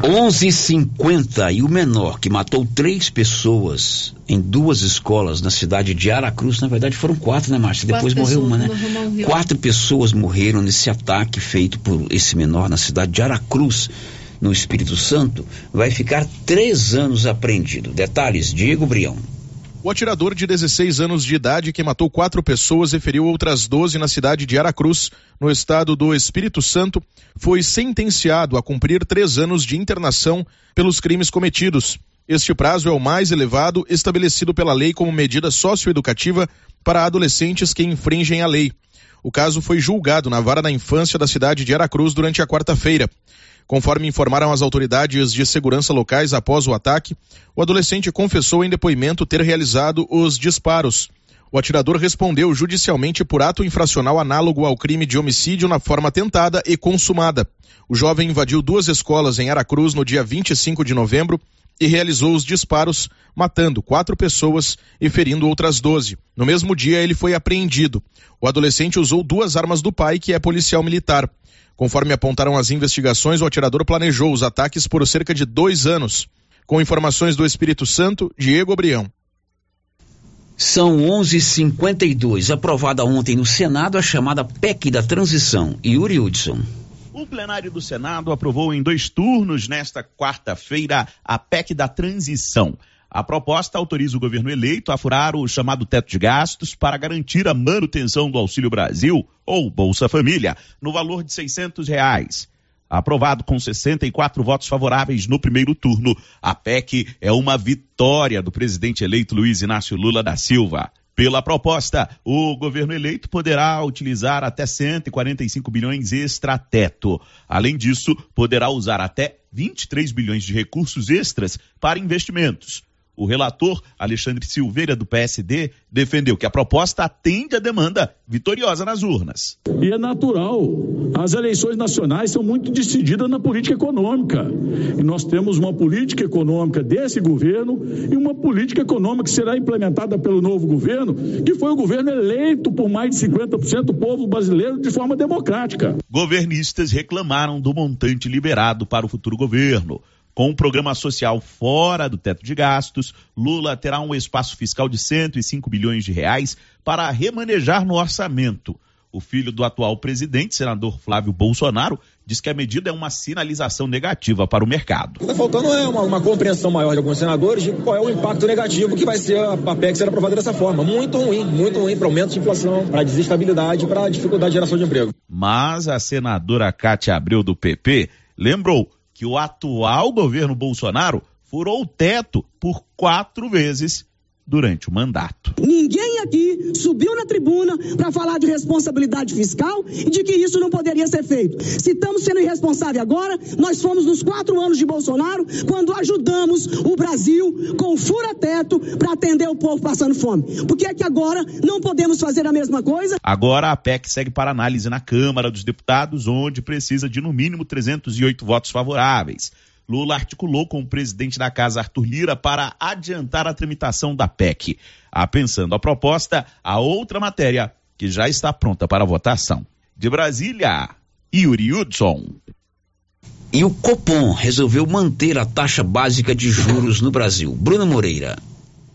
[SPEAKER 2] 11:50 e o menor que matou três pessoas em duas escolas na cidade de Aracruz, na verdade foram quatro, né, Márcia? Depois
[SPEAKER 17] Quatro
[SPEAKER 2] morreu uma, né?
[SPEAKER 17] morreu.
[SPEAKER 2] Quatro pessoas morreram nesse ataque feito por esse menor na cidade de Aracruz, no Espírito Santo. Vai ficar três anos apreendido. Detalhes, Diego Brião.
[SPEAKER 37] O atirador de 16 anos de idade que matou quatro pessoas e feriu outras 12 na cidade de Aracruz, no estado do Espírito Santo, foi sentenciado a cumprir três anos de internação pelos crimes cometidos. Este prazo é o mais elevado estabelecido pela lei como medida socioeducativa para adolescentes que infringem a lei. O caso foi julgado na vara da infância da cidade de Aracruz durante a quarta-feira. Conforme informaram as autoridades de segurança locais após o ataque, o adolescente confessou em depoimento ter realizado os disparos. O atirador respondeu judicialmente por ato infracional análogo ao crime de homicídio na forma tentada e consumada. O jovem invadiu duas escolas em Aracruz no dia 25 de novembro e realizou os disparos, matando quatro pessoas e ferindo outras doze. No mesmo dia, ele foi apreendido. O adolescente usou duas armas do pai, que é policial militar. Conforme apontaram as investigações, o atirador planejou os ataques por cerca de dois anos. Com informações do Espírito Santo, Diego Brião.
[SPEAKER 2] São 11:52. Aprovada ontem no Senado a chamada PEC da transição. Yuri Hudson.
[SPEAKER 18] O plenário do Senado aprovou em dois turnos nesta quarta-feira a PEC da transição. A proposta autoriza o governo eleito a furar o chamado teto de gastos para garantir a manutenção do Auxílio Brasil ou Bolsa Família no valor de 600 reais. Aprovado com 64 votos favoráveis no primeiro turno, a PEC é uma vitória do presidente eleito Luiz Inácio Lula da Silva. Pela proposta, o governo eleito poderá utilizar até 145 bilhões extra-teto. Além disso, poderá usar até 23 bilhões de recursos extras para investimentos. O relator, Alexandre Silveira, do PSD, defendeu que a proposta atende à demanda vitoriosa nas urnas.
[SPEAKER 38] E é natural. As eleições nacionais são muito decididas na política econômica. E nós temos uma política econômica desse governo e uma política econômica que será implementada pelo novo governo, que foi o governo eleito por mais de 50% do povo brasileiro de forma democrática.
[SPEAKER 18] Governistas reclamaram do montante liberado para o futuro governo. Com um programa social fora do teto de gastos, Lula terá um espaço fiscal de 105 bilhões de reais para remanejar no orçamento. O filho do atual presidente, senador Flávio Bolsonaro, diz que a medida é uma sinalização negativa para o mercado.
[SPEAKER 39] Está faltando é uma, uma, compreensão maior de alguns senadores de qual é o impacto negativo que vai ser a, a PEC ser aprovada dessa forma. Muito ruim, muito ruim para aumento de inflação, para desestabilidade, para dificuldade de geração de emprego.
[SPEAKER 18] Mas a senadora Cátia Abreu do PP lembrou que o atual governo Bolsonaro furou o teto por quatro vezes durante o mandato.
[SPEAKER 40] Ninguém aqui subiu na tribuna para falar de responsabilidade fiscal e de que isso não poderia ser feito. Se estamos sendo irresponsáveis agora, nós fomos nos quatro anos de Bolsonaro quando ajudamos o Brasil com fura-teto para atender o povo passando fome. Por que é que agora não podemos fazer a mesma coisa?
[SPEAKER 18] Agora a PEC segue para análise na Câmara dos Deputados, onde precisa de no mínimo 308 votos favoráveis. Lula articulou com o presidente da casa, Arthur Lira, para adiantar a tramitação da PEC. Apensando a proposta, a outra matéria que já está pronta para votação. De Brasília, Yuri Hudson.
[SPEAKER 2] E o Copom resolveu manter a taxa básica de juros no Brasil. Bruno Moreira.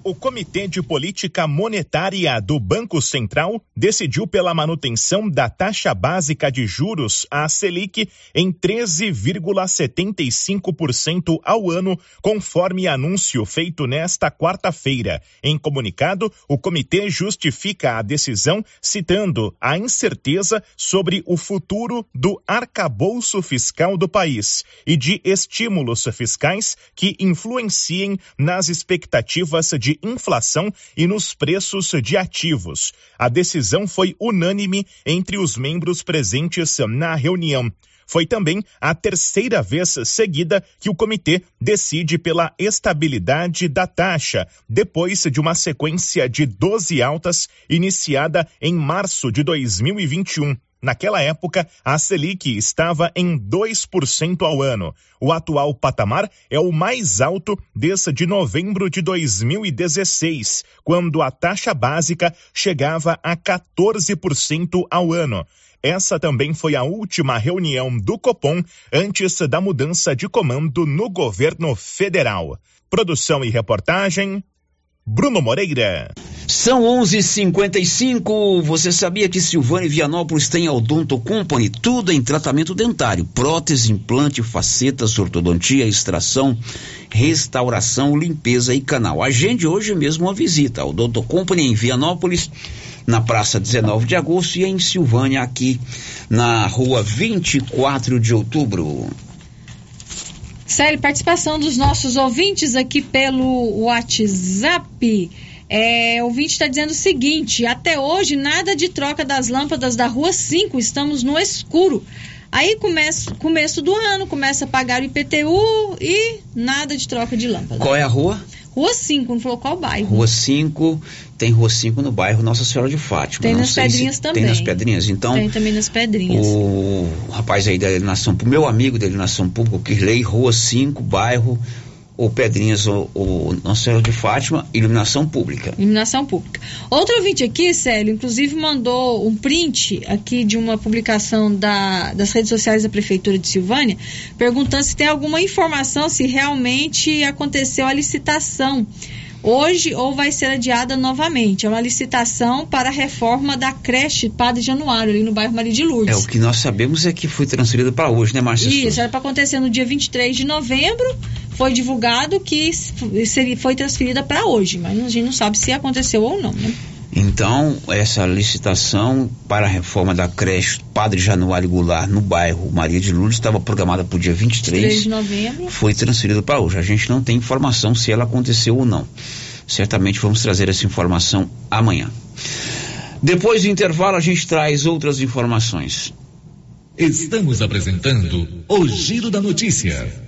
[SPEAKER 41] O Comitê de Política Monetária do Banco Central decidiu pela manutenção da taxa básica de juros, a Selic, em 13,75% ao ano, conforme anúncio feito nesta quarta-feira. Em comunicado, o comitê justifica a decisão citando a incerteza sobre o futuro do arcabouço fiscal do país e de estímulos fiscais que influenciem nas expectativas de inflação e nos preços de ativos. A decisão foi unânime entre os membros presentes na reunião. Foi também a terceira vez seguida que o comitê decide pela estabilidade da taxa, depois de uma sequência de 12 altas iniciada em março de 2021. Naquela época, a Selic estava em 2% ao ano. O atual patamar é o mais alto desde novembro de 2016, quando a taxa básica chegava a 14% ao ano. Essa também foi a última reunião do Copom antes da mudança de comando no governo federal. Produção e reportagem, Bruno Moreira.
[SPEAKER 2] São 11:55. Você sabia que Silvânia e Vianópolis tem a Odonto Company, tudo em tratamento dentário, prótese, implante, facetas, ortodontia, extração, restauração, limpeza e canal. Agende hoje mesmo uma visita ao Odonto Company em Vianópolis, na Praça 19 de Agosto e em Silvânia aqui na Rua 24 de Outubro.
[SPEAKER 17] Célio, participação dos nossos ouvintes aqui pelo WhatsApp. É, o ouvinte está dizendo o seguinte: até hoje, nada de troca das lâmpadas da rua 5, estamos no escuro. Aí começa começo do ano, começa a pagar o IPTU e nada de troca de lâmpada.
[SPEAKER 2] Qual é a rua?
[SPEAKER 17] Rua 5, não falou qual bairro.
[SPEAKER 2] Rua 5, tem Rua 5 no bairro Nossa Senhora de Fátima.
[SPEAKER 17] Tem
[SPEAKER 2] Não
[SPEAKER 17] nas Pedrinhas
[SPEAKER 2] se
[SPEAKER 17] também.
[SPEAKER 2] Tem nas Pedrinhas. Então,
[SPEAKER 17] Tem também nas Pedrinhas.
[SPEAKER 2] o rapaz aí da iluminação, o meu amigo da iluminação pública, o Kirley, Rua 5, bairro ou Pedrinhas ou, ou Nossa Senhora de Fátima, iluminação pública.
[SPEAKER 17] Iluminação pública. Outro ouvinte aqui, Célio, inclusive mandou um print aqui de uma publicação da- das redes sociais da Prefeitura de Silvânia, perguntando se tem alguma informação se realmente aconteceu a licitação hoje ou vai ser adiada novamente. É uma licitação para a reforma da creche Padre Januário, ali no bairro Maria de Lourdes.
[SPEAKER 2] É, o que nós sabemos é que foi transferido para hoje, né, Márcia?
[SPEAKER 17] Isso, era para acontecer no dia 23 de novembro. Foi divulgado que seria, foi transferida para hoje, mas a gente não sabe se aconteceu ou não, né?
[SPEAKER 2] Então, essa licitação para a reforma da creche Padre Januário Goulart no bairro Maria de Lourdes estava programada para o dia 23.
[SPEAKER 17] 3 de novembro.
[SPEAKER 2] foi transferido para hoje. A gente não tem informação se ela aconteceu ou não. Certamente vamos trazer essa informação amanhã. Depois do intervalo, a gente traz outras informações.
[SPEAKER 20] Estamos apresentando o Giro da Notícia.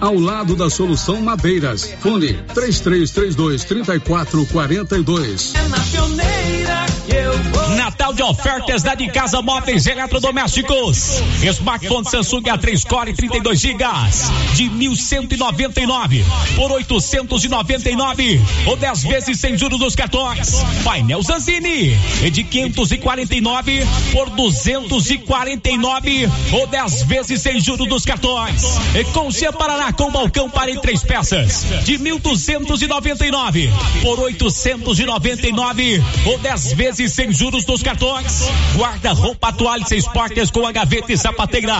[SPEAKER 7] ao lado da Solução Madeiras. Fone 3332 3442.
[SPEAKER 42] é na pioneira que eu vou.
[SPEAKER 18] De ofertas da de casa móveis eletrodomésticos. Smartphone Samsung A3 Core 32 GB de 1199 por 899 ou 10 vezes sem juros dos cartões. Painel Zanzini é de 549 por 249 ou 10 vezes sem juros dos cartões. E Concha Paraná com balcão para em três peças de 1299 por 899 ou 10 vezes sem juros dos cartões. Guarda-roupa toalha seis portas com a gaveta e sapateira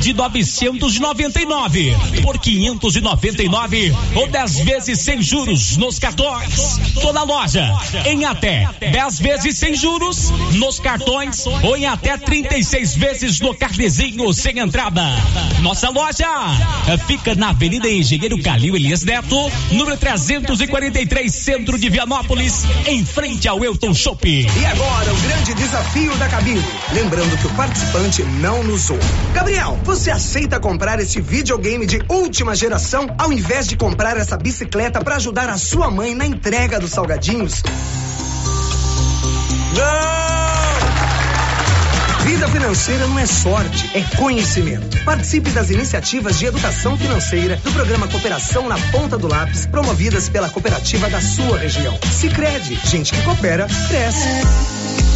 [SPEAKER 18] de 999 por 599 ou 10 vezes sem juros nos cartões. Toda loja em até 10 vezes sem juros nos cartões ou em até 36 vezes no carnezinho sem entrada. Nossa loja fica na Avenida Engenheiro Calil Elias Neto, número 343, centro de Vianópolis, em frente ao Elton Shopping.
[SPEAKER 34] E agora o grande desafio da cabine. Lembrando que o participante não nos ouve. Gabriel, você aceita comprar este videogame de última geração ao invés de comprar essa bicicleta para ajudar a sua mãe na entrega dos salgadinhos? Não! Vida financeira não é sorte, é conhecimento. Participe das iniciativas de educação financeira do programa Cooperação na Ponta do Lápis, promovidas pela cooperativa da sua região. Sicredi, gente que coopera, cresce.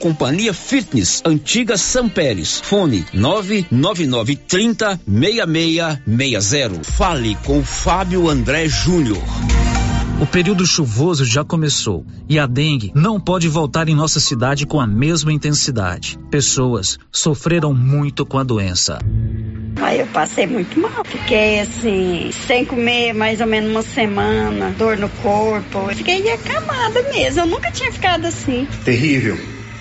[SPEAKER 2] Companhia Fitness, antiga São Pérez. Fone 99930 6660. Fale com Fábio André Júnior.
[SPEAKER 43] O período chuvoso já começou e a dengue não pode voltar em nossa cidade com a mesma intensidade. Pessoas sofreram muito com a doença.
[SPEAKER 44] Aí eu passei muito mal. Fiquei assim, sem comer mais ou menos uma semana, dor no corpo. Fiquei acamada mesmo. Eu nunca tinha ficado assim.
[SPEAKER 45] Terrível.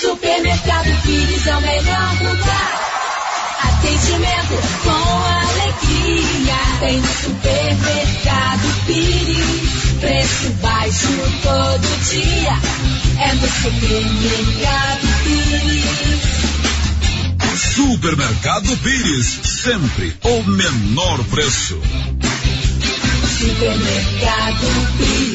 [SPEAKER 46] Supermercado Pires é o melhor lugar. Atendimento com alegria. Tem no Supermercado Pires. Preço baixo todo dia. É no Supermercado Pires.
[SPEAKER 47] Supermercado Pires, sempre o menor preço.
[SPEAKER 46] Supermercado Pires.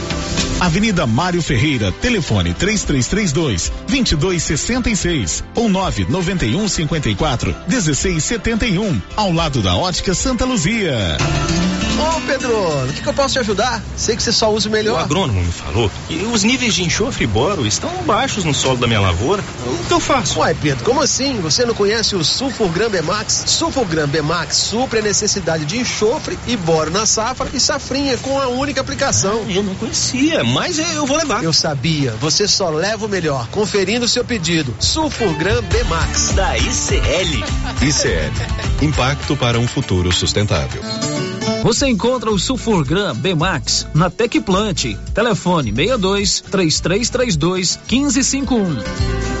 [SPEAKER 5] Avenida Mário Ferreira, telefone 3332 2266 ou 991 54 1671, ao lado da Ótica Santa Luzia.
[SPEAKER 48] Ô Pedro, o que, que, eu posso te ajudar? Sei que você só usa o melhor.
[SPEAKER 49] O agrônomo me falou que os níveis de enxofre e boro estão baixos no solo da minha lavoura. O que eu faço?
[SPEAKER 48] Uai, Pedro, como assim? Você não conhece o Sulfurgram Bemax? Sulfurgram Bemax supre a necessidade de enxofre e boro na safra e safrinha com a única aplicação.
[SPEAKER 49] Ah, eu não conhecia, mas eu vou levar.
[SPEAKER 48] Eu sabia, você só leva o melhor. Conferindo o seu pedido. Sulfurgram Bemax.
[SPEAKER 49] Da ICL.
[SPEAKER 10] ICL. Impacto para um futuro sustentável.
[SPEAKER 43] Você encontra o Sulfurgram Bemax na Tecplant. Telefone 62 3332 1551.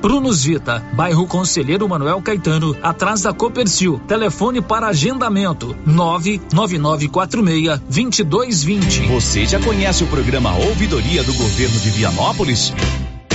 [SPEAKER 43] Prunus Vita, bairro Conselheiro Manuel Caetano, atrás da Copercil. Telefone para agendamento: 99946 2220.
[SPEAKER 50] Você já conhece o programa Ouvidoria do Governo de Vianópolis?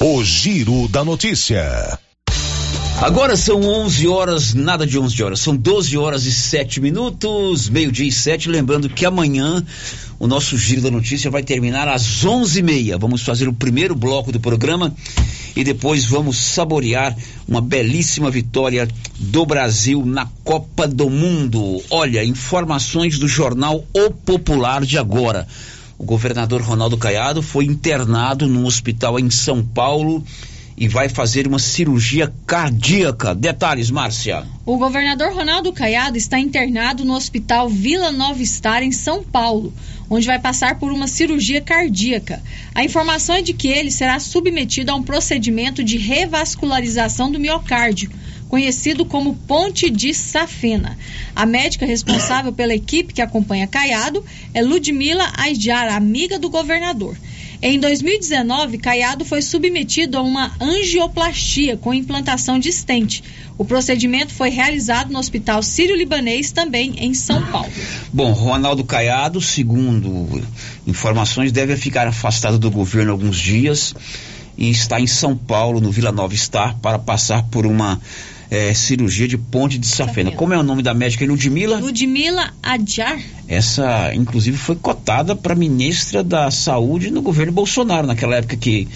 [SPEAKER 10] O Giro da Notícia.
[SPEAKER 2] Agora são 11 horas, nada de 11 horas, são 12 horas e 7 minutos, meio-dia e 7. Lembrando que amanhã o nosso Giro da Notícia vai terminar às 11h30. Vamos fazer o primeiro bloco do programa e depois vamos saborear uma belíssima vitória do Brasil na Copa do Mundo. Olha, informações do jornal O Popular de agora. O governador Ronaldo Caiado foi internado num hospital em São Paulo e vai fazer uma cirurgia cardíaca. Detalhes, Márcia.
[SPEAKER 17] O governador Ronaldo Caiado está internado no Hospital Vila Nova Star, em São Paulo, onde vai passar por uma cirurgia cardíaca. A informação é de que ele será submetido a um procedimento de revascularização do miocárdio conhecido como Ponte de Safena. A médica responsável pela equipe que acompanha Caiado é Ludmila Aidjar, amiga do governador. Em 2019, Caiado foi submetido a uma angioplastia com implantação de estente. O procedimento foi realizado no Hospital Sírio-Libanês, também em São Paulo.
[SPEAKER 2] Bom, Ronaldo Caiado, segundo informações, deve ficar afastado do governo alguns dias e está em São Paulo, no Vila Nova Star, para passar por uma é, cirurgia de ponte de safena. Como é o nome da médica? Ludmila?
[SPEAKER 17] Ludmila Adjar.
[SPEAKER 2] Essa, inclusive, foi cotada para ministra da Saúde no governo Bolsonaro, naquela época que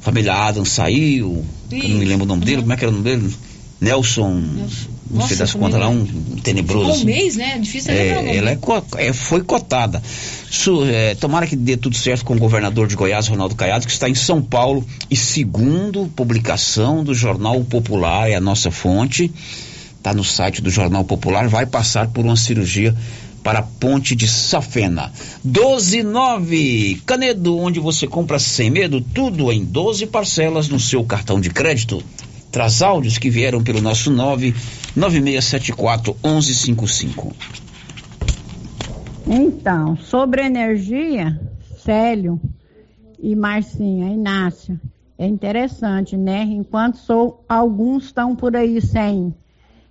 [SPEAKER 2] a família Adams saiu, eu não me lembro o nome dele, como é que era o nome dele? Nelson. Nelson. Não
[SPEAKER 17] Nossa,
[SPEAKER 2] sei das contas lá,
[SPEAKER 17] também
[SPEAKER 2] um tenebroso.
[SPEAKER 17] Um
[SPEAKER 2] assim.
[SPEAKER 17] mês, né? Difícil é, lembrar
[SPEAKER 2] É, ela é é, foi cotada. Su- é, tomara que dê tudo certo com o governador de Goiás, Ronaldo Caiado, que está em São Paulo. E segundo publicação do Jornal Popular, é a nossa fonte, está no site do Jornal Popular, vai passar por uma cirurgia para a ponte de Safena. 129 Canedo, onde você compra sem medo, tudo em 12 parcelas no seu cartão de crédito. Traz áudios que vieram pelo nosso 9 9674 1155.
[SPEAKER 51] Então, sobre energia, Célio e Marcinha, Inácio, é interessante, né? Enquanto sou, alguns estão por aí sem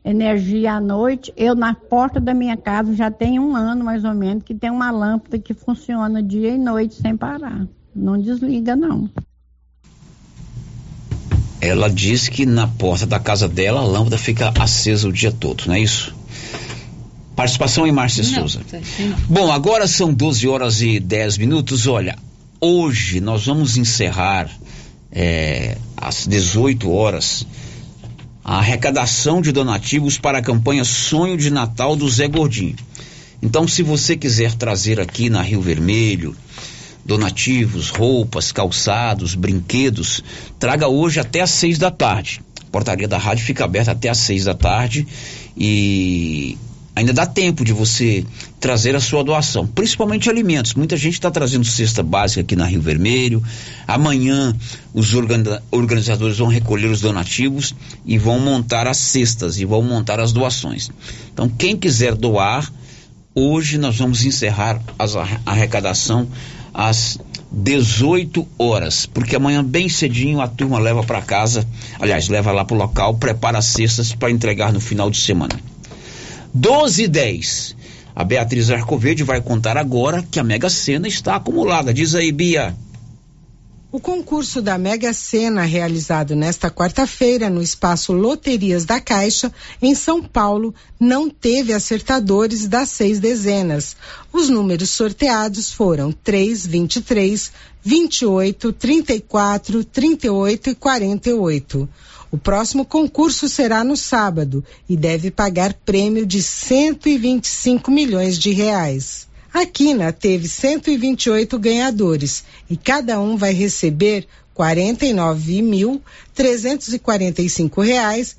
[SPEAKER 51] energia à noite, eu na porta da minha casa já tenho um ano mais ou menos que tem uma lâmpada que funciona dia e noite sem parar. Não desliga não.
[SPEAKER 2] Ela diz que na porta da casa dela a lâmpada fica acesa o dia todo, não é isso? Participação em Márcia Souza.
[SPEAKER 17] não.
[SPEAKER 2] Bom, agora são 12 horas e 10 minutos. Olha, hoje nós vamos encerrar é, às 18 horas a arrecadação de donativos para a campanha Sonho de Natal do Zé Gordinho. Então, se você quiser trazer aqui na Rio Vermelho donativos, roupas, calçados, brinquedos, traga hoje até às seis da tarde. A portaria da rádio fica aberta até às seis da tarde e ainda dá tempo de você trazer a sua doação, principalmente alimentos. Muita gente está trazendo cesta básica aqui na Rio Vermelho. Amanhã os organ- organizadores vão recolher os donativos e vão montar as cestas e vão montar as doações. Então, quem quiser doar, hoje nós vamos encerrar a arrecadação às 18 horas, porque amanhã bem cedinho a turma leva para casa, aliás, leva lá para o local, prepara as cestas para entregar no final de semana. 12 e 10. A Beatriz Arcoverde vai contar agora que a Mega Sena está acumulada. Diz aí, Bia.
[SPEAKER 52] O concurso da Mega Sena, realizado nesta quarta-feira no espaço Loterias da Caixa, em São Paulo, não teve acertadores das seis dezenas. Os números sorteados foram 3, 23, 28, 34, 38 e 48. O próximo concurso será no sábado e deve pagar prêmio de 125 milhões de reais. A Quina teve 128 ganhadores e cada um vai receber R$ 49.345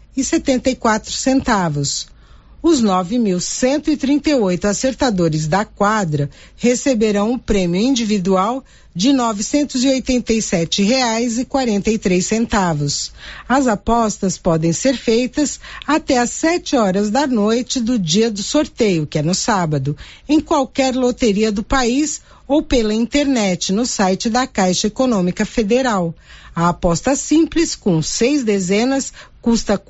[SPEAKER 52] Os 9.138 acertadores da quadra receberão o prêmio individual de 987 reais e 43 centavos. As apostas podem ser feitas até às 7 horas da noite do dia do sorteio, que é no sábado, em qualquer loteria do país ou pela internet no site da Caixa Econômica Federal. A aposta simples, com seis dezenas, custa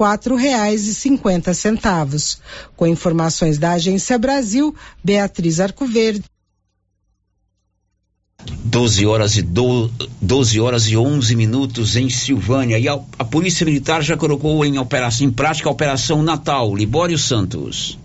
[SPEAKER 52] cinquenta centavos. Com informações da Agência Brasil, Beatriz Arcoverde.
[SPEAKER 2] 12 horas e do, 12 horas e 11 minutos em Silvânia. E a, a Polícia Militar já colocou em, operação, em prática a Operação Natal. Libório Santos.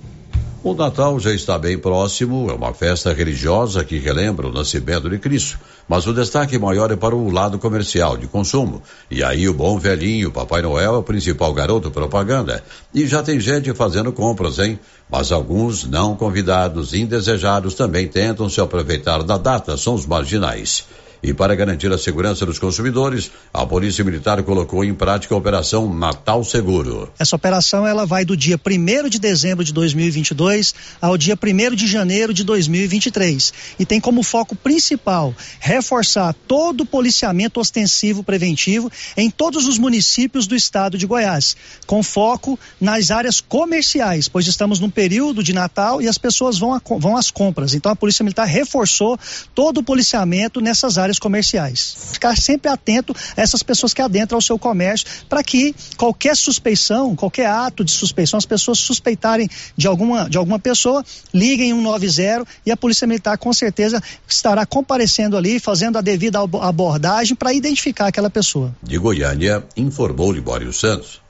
[SPEAKER 23] O Natal já está bem próximo, é uma festa religiosa que relembra o nascimento de Cristo. Mas o destaque maior é para o lado comercial, de consumo. E aí o bom velhinho, Papai Noel, é o principal garoto propaganda. E já tem gente fazendo compras, hein? Mas alguns não convidados, indesejados, também tentam se aproveitar da data, são os marginais. E para garantir a segurança dos consumidores, a Polícia Militar colocou em prática a Operação Natal Seguro.
[SPEAKER 53] Essa operação ela vai do dia 1 de dezembro de 2022 ao dia 1 de janeiro de 2023 e tem como foco principal reforçar todo o policiamento ostensivo preventivo em todos os municípios do estado de Goiás, com foco nas áreas comerciais, pois estamos num período de Natal e as pessoas vão, a, vão às compras. Então a Polícia Militar reforçou todo o policiamento nessas áreas comerciais. Ficar sempre atento a essas pessoas que adentram ao seu comércio para que qualquer suspeição, qualquer ato de suspeição, as pessoas suspeitarem de alguma, de alguma pessoa, liguem 190 e a Polícia Militar com certeza estará comparecendo ali, fazendo a devida abordagem para identificar aquela pessoa.
[SPEAKER 23] De Goiânia, informou Libório Santos.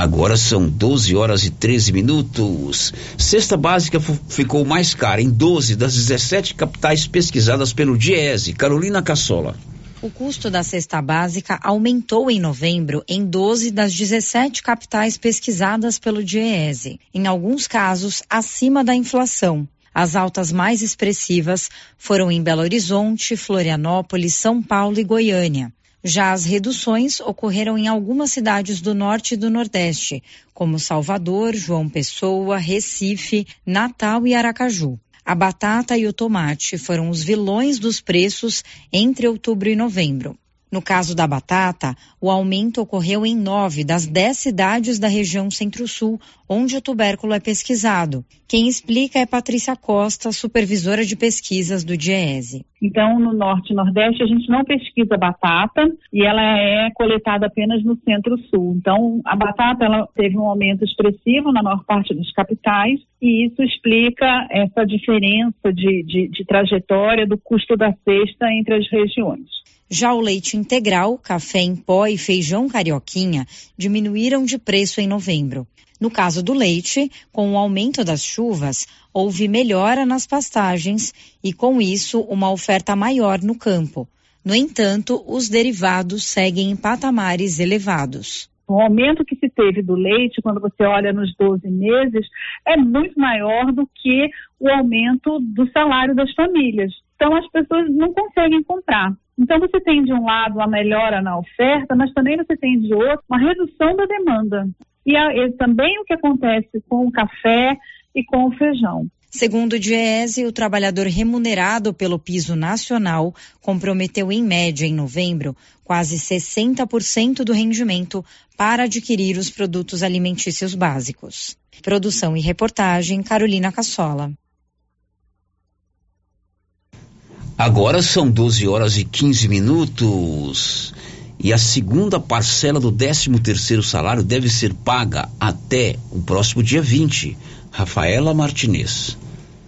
[SPEAKER 2] Agora são 12 horas e 13 minutos. Cesta básica ficou mais cara em 12 das 17 capitais pesquisadas pelo Diese. Carolina Cassola.
[SPEAKER 54] O custo da cesta básica aumentou em novembro em 12 das 17 capitais pesquisadas pelo DIEESE, em alguns casos acima da inflação. As altas mais expressivas foram em Belo Horizonte, Florianópolis, São Paulo e Goiânia. Já as reduções ocorreram em algumas cidades do norte e do nordeste, como Salvador, João Pessoa, Recife, Natal e Aracaju. A batata e o tomate foram os vilões dos preços entre outubro e novembro. No caso da batata, o aumento ocorreu em nove das dez cidades da região Centro-Sul, onde o tubérculo é pesquisado. Quem explica é Patrícia Costa, supervisora de pesquisas do DIESE.
[SPEAKER 55] Então, no Norte e Nordeste, a gente não pesquisa batata e ela é coletada apenas no Centro-Sul. Então, a batata ela teve um aumento expressivo na maior parte das capitais e isso explica essa diferença de, de, de trajetória do custo da cesta entre as regiões.
[SPEAKER 54] Já o leite integral, café em pó e feijão carioquinha diminuíram de preço em novembro. No caso do leite, com o aumento das chuvas, houve melhora nas pastagens e, com isso, uma oferta maior no campo. No entanto, os derivados seguem em patamares elevados.
[SPEAKER 55] O aumento que se teve do leite, quando você olha nos 12 meses, é muito maior do que o aumento do salário das famílias. Então, as pessoas não conseguem comprar. Então, você tem de um lado a melhora na oferta, mas também você tem de outro uma redução da demanda. E, também o que acontece com o café e com o feijão.
[SPEAKER 54] Segundo o Diese, o trabalhador remunerado pelo piso nacional comprometeu em média em novembro quase 60% do rendimento para adquirir os produtos alimentícios básicos. Produção e reportagem Carolina Cassola.
[SPEAKER 2] Agora são 12 horas e 15 minutos. E a segunda parcela do 13 terceiro salário deve ser paga até o próximo dia 20. Rafaela Martinez.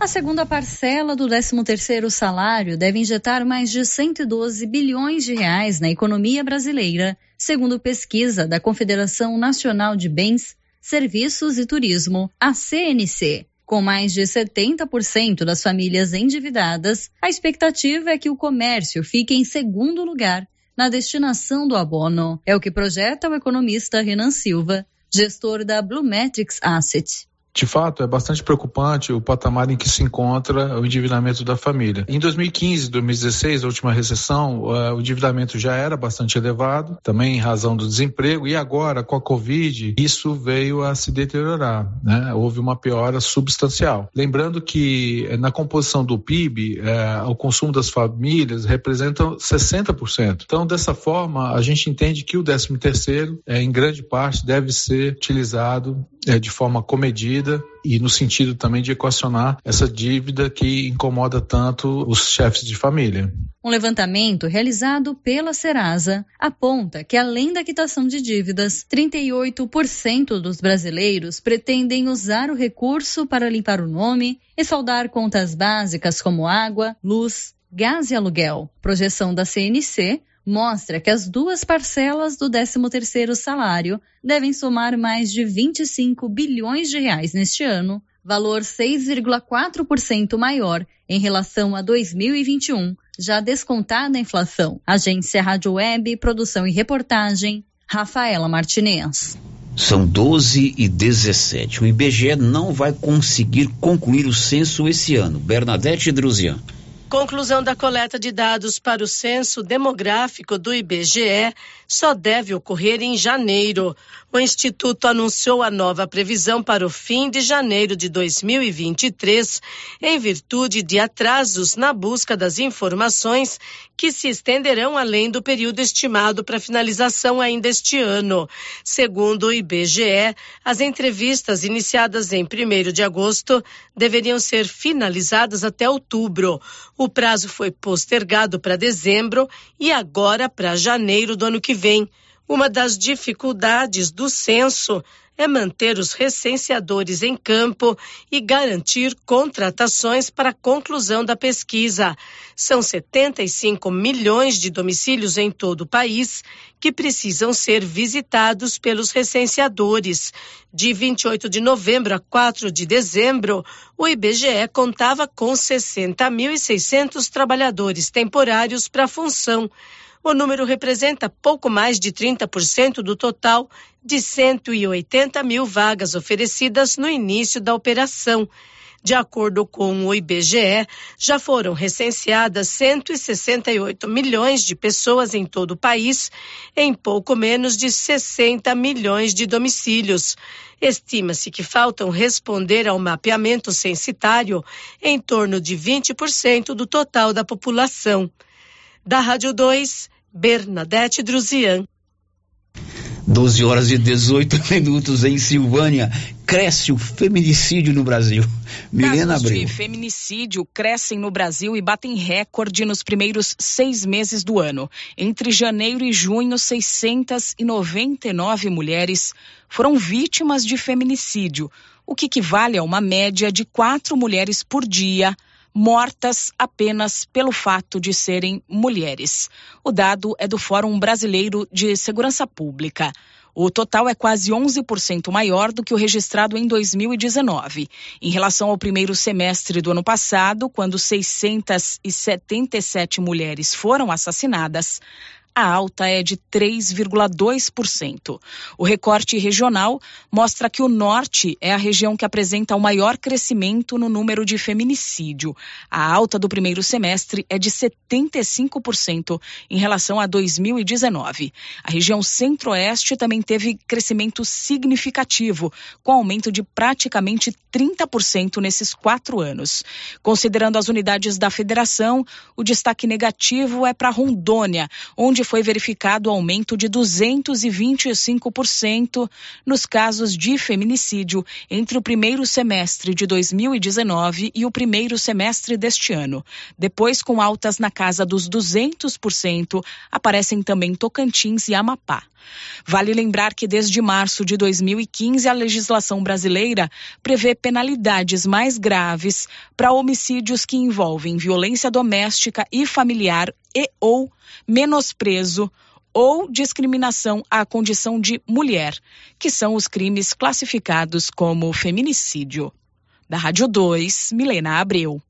[SPEAKER 35] A segunda parcela do 13º salário deve injetar mais de 112 bilhões de reais na economia brasileira, segundo pesquisa da Confederação Nacional de Bens, Serviços e Turismo, a CNC. Com mais de 70% das famílias endividadas, a expectativa é que o comércio fique em segundo lugar na destinação do abono. É o que projeta o economista Renan Silva, gestor da Blumetrics Asset
[SPEAKER 53] de fato, é bastante preocupante o patamar em que se encontra o endividamento da família. Em 2015 2016, a última recessão, o endividamento já era bastante elevado, também em razão do desemprego, e agora, com a Covid, isso veio a se deteriorar. Né? Houve uma piora substancial. Lembrando que eh, na composição do PIB, é, o consumo das famílias representa 60%. Então, dessa forma, a gente entende que o 13 terceiro, em grande parte, deve ser utilizado é, de forma comedida e no sentido também de equacionar essa dívida que incomoda tanto os chefes de família.
[SPEAKER 35] Um levantamento realizado pela Serasa aponta que, além da quitação de dívidas, 38% dos brasileiros pretendem usar o recurso para limpar o nome e saldar contas básicas como água, luz, gás e aluguel. Projeção da CNC mostra que as duas parcelas do 13º salário devem somar mais de 25 bilhões de reais neste ano, valor 6,4% maior em relação a 2021, já descontada a inflação. Agência Rádio Web, produção e reportagem, Rafaela Martinez.
[SPEAKER 2] São 12 e 17. O IBGE não vai conseguir concluir o censo esse ano. Bernadette Druzian.
[SPEAKER 51] Conclusão da coleta de dados para o censo demográfico do IBGE só deve ocorrer em janeiro. O Instituto anunciou a nova previsão para o fim de janeiro de 2023, em virtude de atrasos na busca das informações que se estenderão além do período estimado para finalização ainda este ano. Segundo o IBGE, as entrevistas iniciadas em 1 de agosto deveriam ser finalizadas até outubro. O prazo foi postergado para dezembro e agora para janeiro do ano que vem. Uma das dificuldades do censo é manter os recenseadores em campo e garantir contratações para a conclusão da pesquisa. São 75 milhões de domicílios em todo o país que precisam ser visitados pelos recenseadores. De 28 de novembro a 4 de dezembro, o IBGE contava com 60.600 trabalhadores temporários para a função. O número representa pouco mais de 30% do total de 180 mil vagas oferecidas no início da operação. De acordo com o IBGE, já foram recenseadas 168 milhões de pessoas em todo o país, em pouco menos de 60 milhões de domicílios. Estima-se que faltam responder ao mapeamento censitário em torno de 20% do total da população. Da Rádio 2, Bernadette Druzian.
[SPEAKER 2] 12 horas e 18 (laughs) minutos em Silvânia. Cresce o feminicídio no Brasil. Milena
[SPEAKER 21] Casos
[SPEAKER 2] Abreu.
[SPEAKER 21] de feminicídio crescem no Brasil e batem recorde nos primeiros seis meses do ano. Entre janeiro e junho, 699 mulheres foram vítimas de feminicídio, o que equivale a uma média de quatro mulheres por dia mortas apenas pelo fato de serem mulheres. O dado é do Fórum Brasileiro de Segurança Pública. O total é quase 11% maior do que o registrado em 2019. Em relação ao primeiro semestre do ano passado, quando 677 mulheres foram assassinadas, a alta é de 3,2%. O recorte regional mostra que o norte é a região que apresenta o maior crescimento no número de feminicídio. A alta do primeiro semestre é de 75% em relação a 2019. A região centro-oeste também teve crescimento significativo, com aumento de praticamente 30% nesses quatro anos. Considerando as unidades da federação, o destaque negativo é para Rondônia, onde foi verificado aumento de 225% nos casos de feminicídio entre o primeiro semestre de 2019 e o primeiro semestre deste ano. Depois, com altas na casa dos 200%, aparecem também Tocantins e Amapá. Vale lembrar que desde março de 2015 a legislação brasileira prevê penalidades mais graves para homicídios que envolvem violência doméstica e familiar e ou menosprezo ou discriminação à condição de mulher, que são os crimes classificados como feminicídio. Da Rádio 2, Milena Abreu.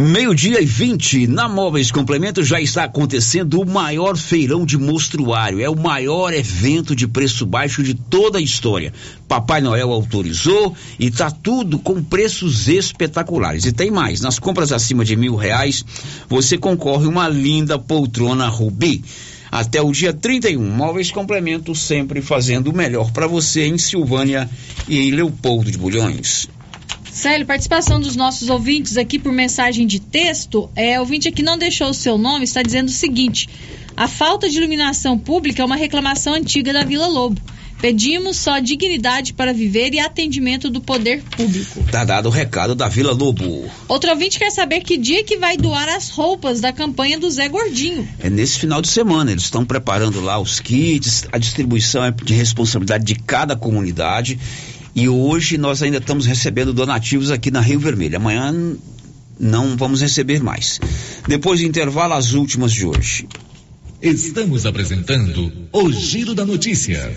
[SPEAKER 2] Meio-dia e 20, na Móveis Complemento já está acontecendo o maior feirão de mostruário. É o maior evento de preço baixo de toda a história. Papai Noel autorizou e tá tudo com preços espetaculares. E tem mais: nas compras acima de mil reais, você concorre uma linda poltrona Rubi. Até o dia 31, Móveis Complemento sempre fazendo o melhor para você em Silvânia e em Leopoldo de Bulhões.
[SPEAKER 17] Célio, participação dos nossos ouvintes aqui por mensagem de texto. É, ouvinte aqui não deixou o seu nome, está dizendo o seguinte: a falta de iluminação pública é uma reclamação antiga da Vila Lobo. Pedimos só dignidade para viver e atendimento do poder público.
[SPEAKER 2] Tá dado o recado da Vila Lobo.
[SPEAKER 17] Outro ouvinte quer saber que dia que vai doar as roupas da campanha do Zé Gordinho.
[SPEAKER 2] É nesse final de semana, eles estão preparando lá os kits, a distribuição é de responsabilidade de cada comunidade. E hoje nós ainda estamos recebendo donativos aqui na Rio Vermelho. Amanhã não vamos receber mais. Depois do intervalo, as últimas de hoje.
[SPEAKER 23] Estamos apresentando o Giro da Notícia.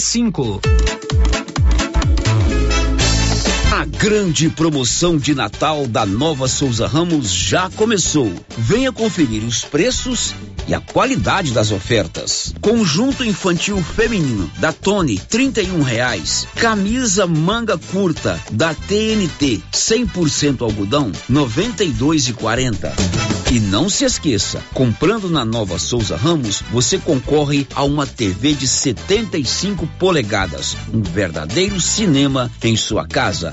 [SPEAKER 56] cinco
[SPEAKER 2] grande promoção de Natal da Nova Souza Ramos já começou. Venha conferir os preços e a qualidade das ofertas. Conjunto infantil feminino da Tony, trinta e um reais. Camisa manga curta da TNT, 100% algodão, noventa e dois e quarenta. E não se esqueça, comprando na Nova Souza Ramos, você concorre a uma TV de 75 polegadas, um verdadeiro cinema em sua casa.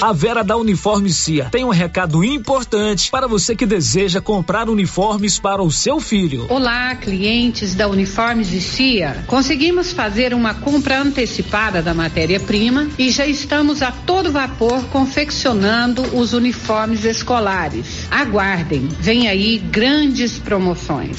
[SPEAKER 56] A Vera da Uniforme Cia tem um recado importante para você que deseja comprar uniformes para o seu filho.
[SPEAKER 51] Olá, clientes da Uniformes Cia. Conseguimos fazer uma compra antecipada da matéria-prima e já estamos a todo vapor confeccionando os uniformes escolares. Aguardem, vem aí grandes promoções.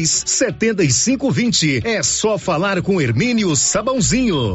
[SPEAKER 15] 99343 7520. É só falar com Hermínio Sabãozinho.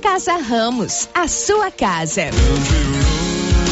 [SPEAKER 4] Casa Ramos, a sua casa.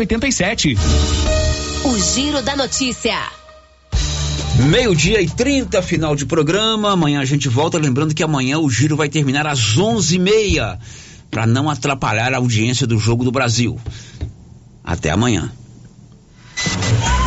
[SPEAKER 53] 87.
[SPEAKER 4] O Giro da Notícia.
[SPEAKER 2] Meio-dia e 30, final de programa. Amanhã a gente volta. Lembrando que amanhã o giro vai terminar às 11h30 para não atrapalhar a audiência do Jogo do Brasil. Até amanhã.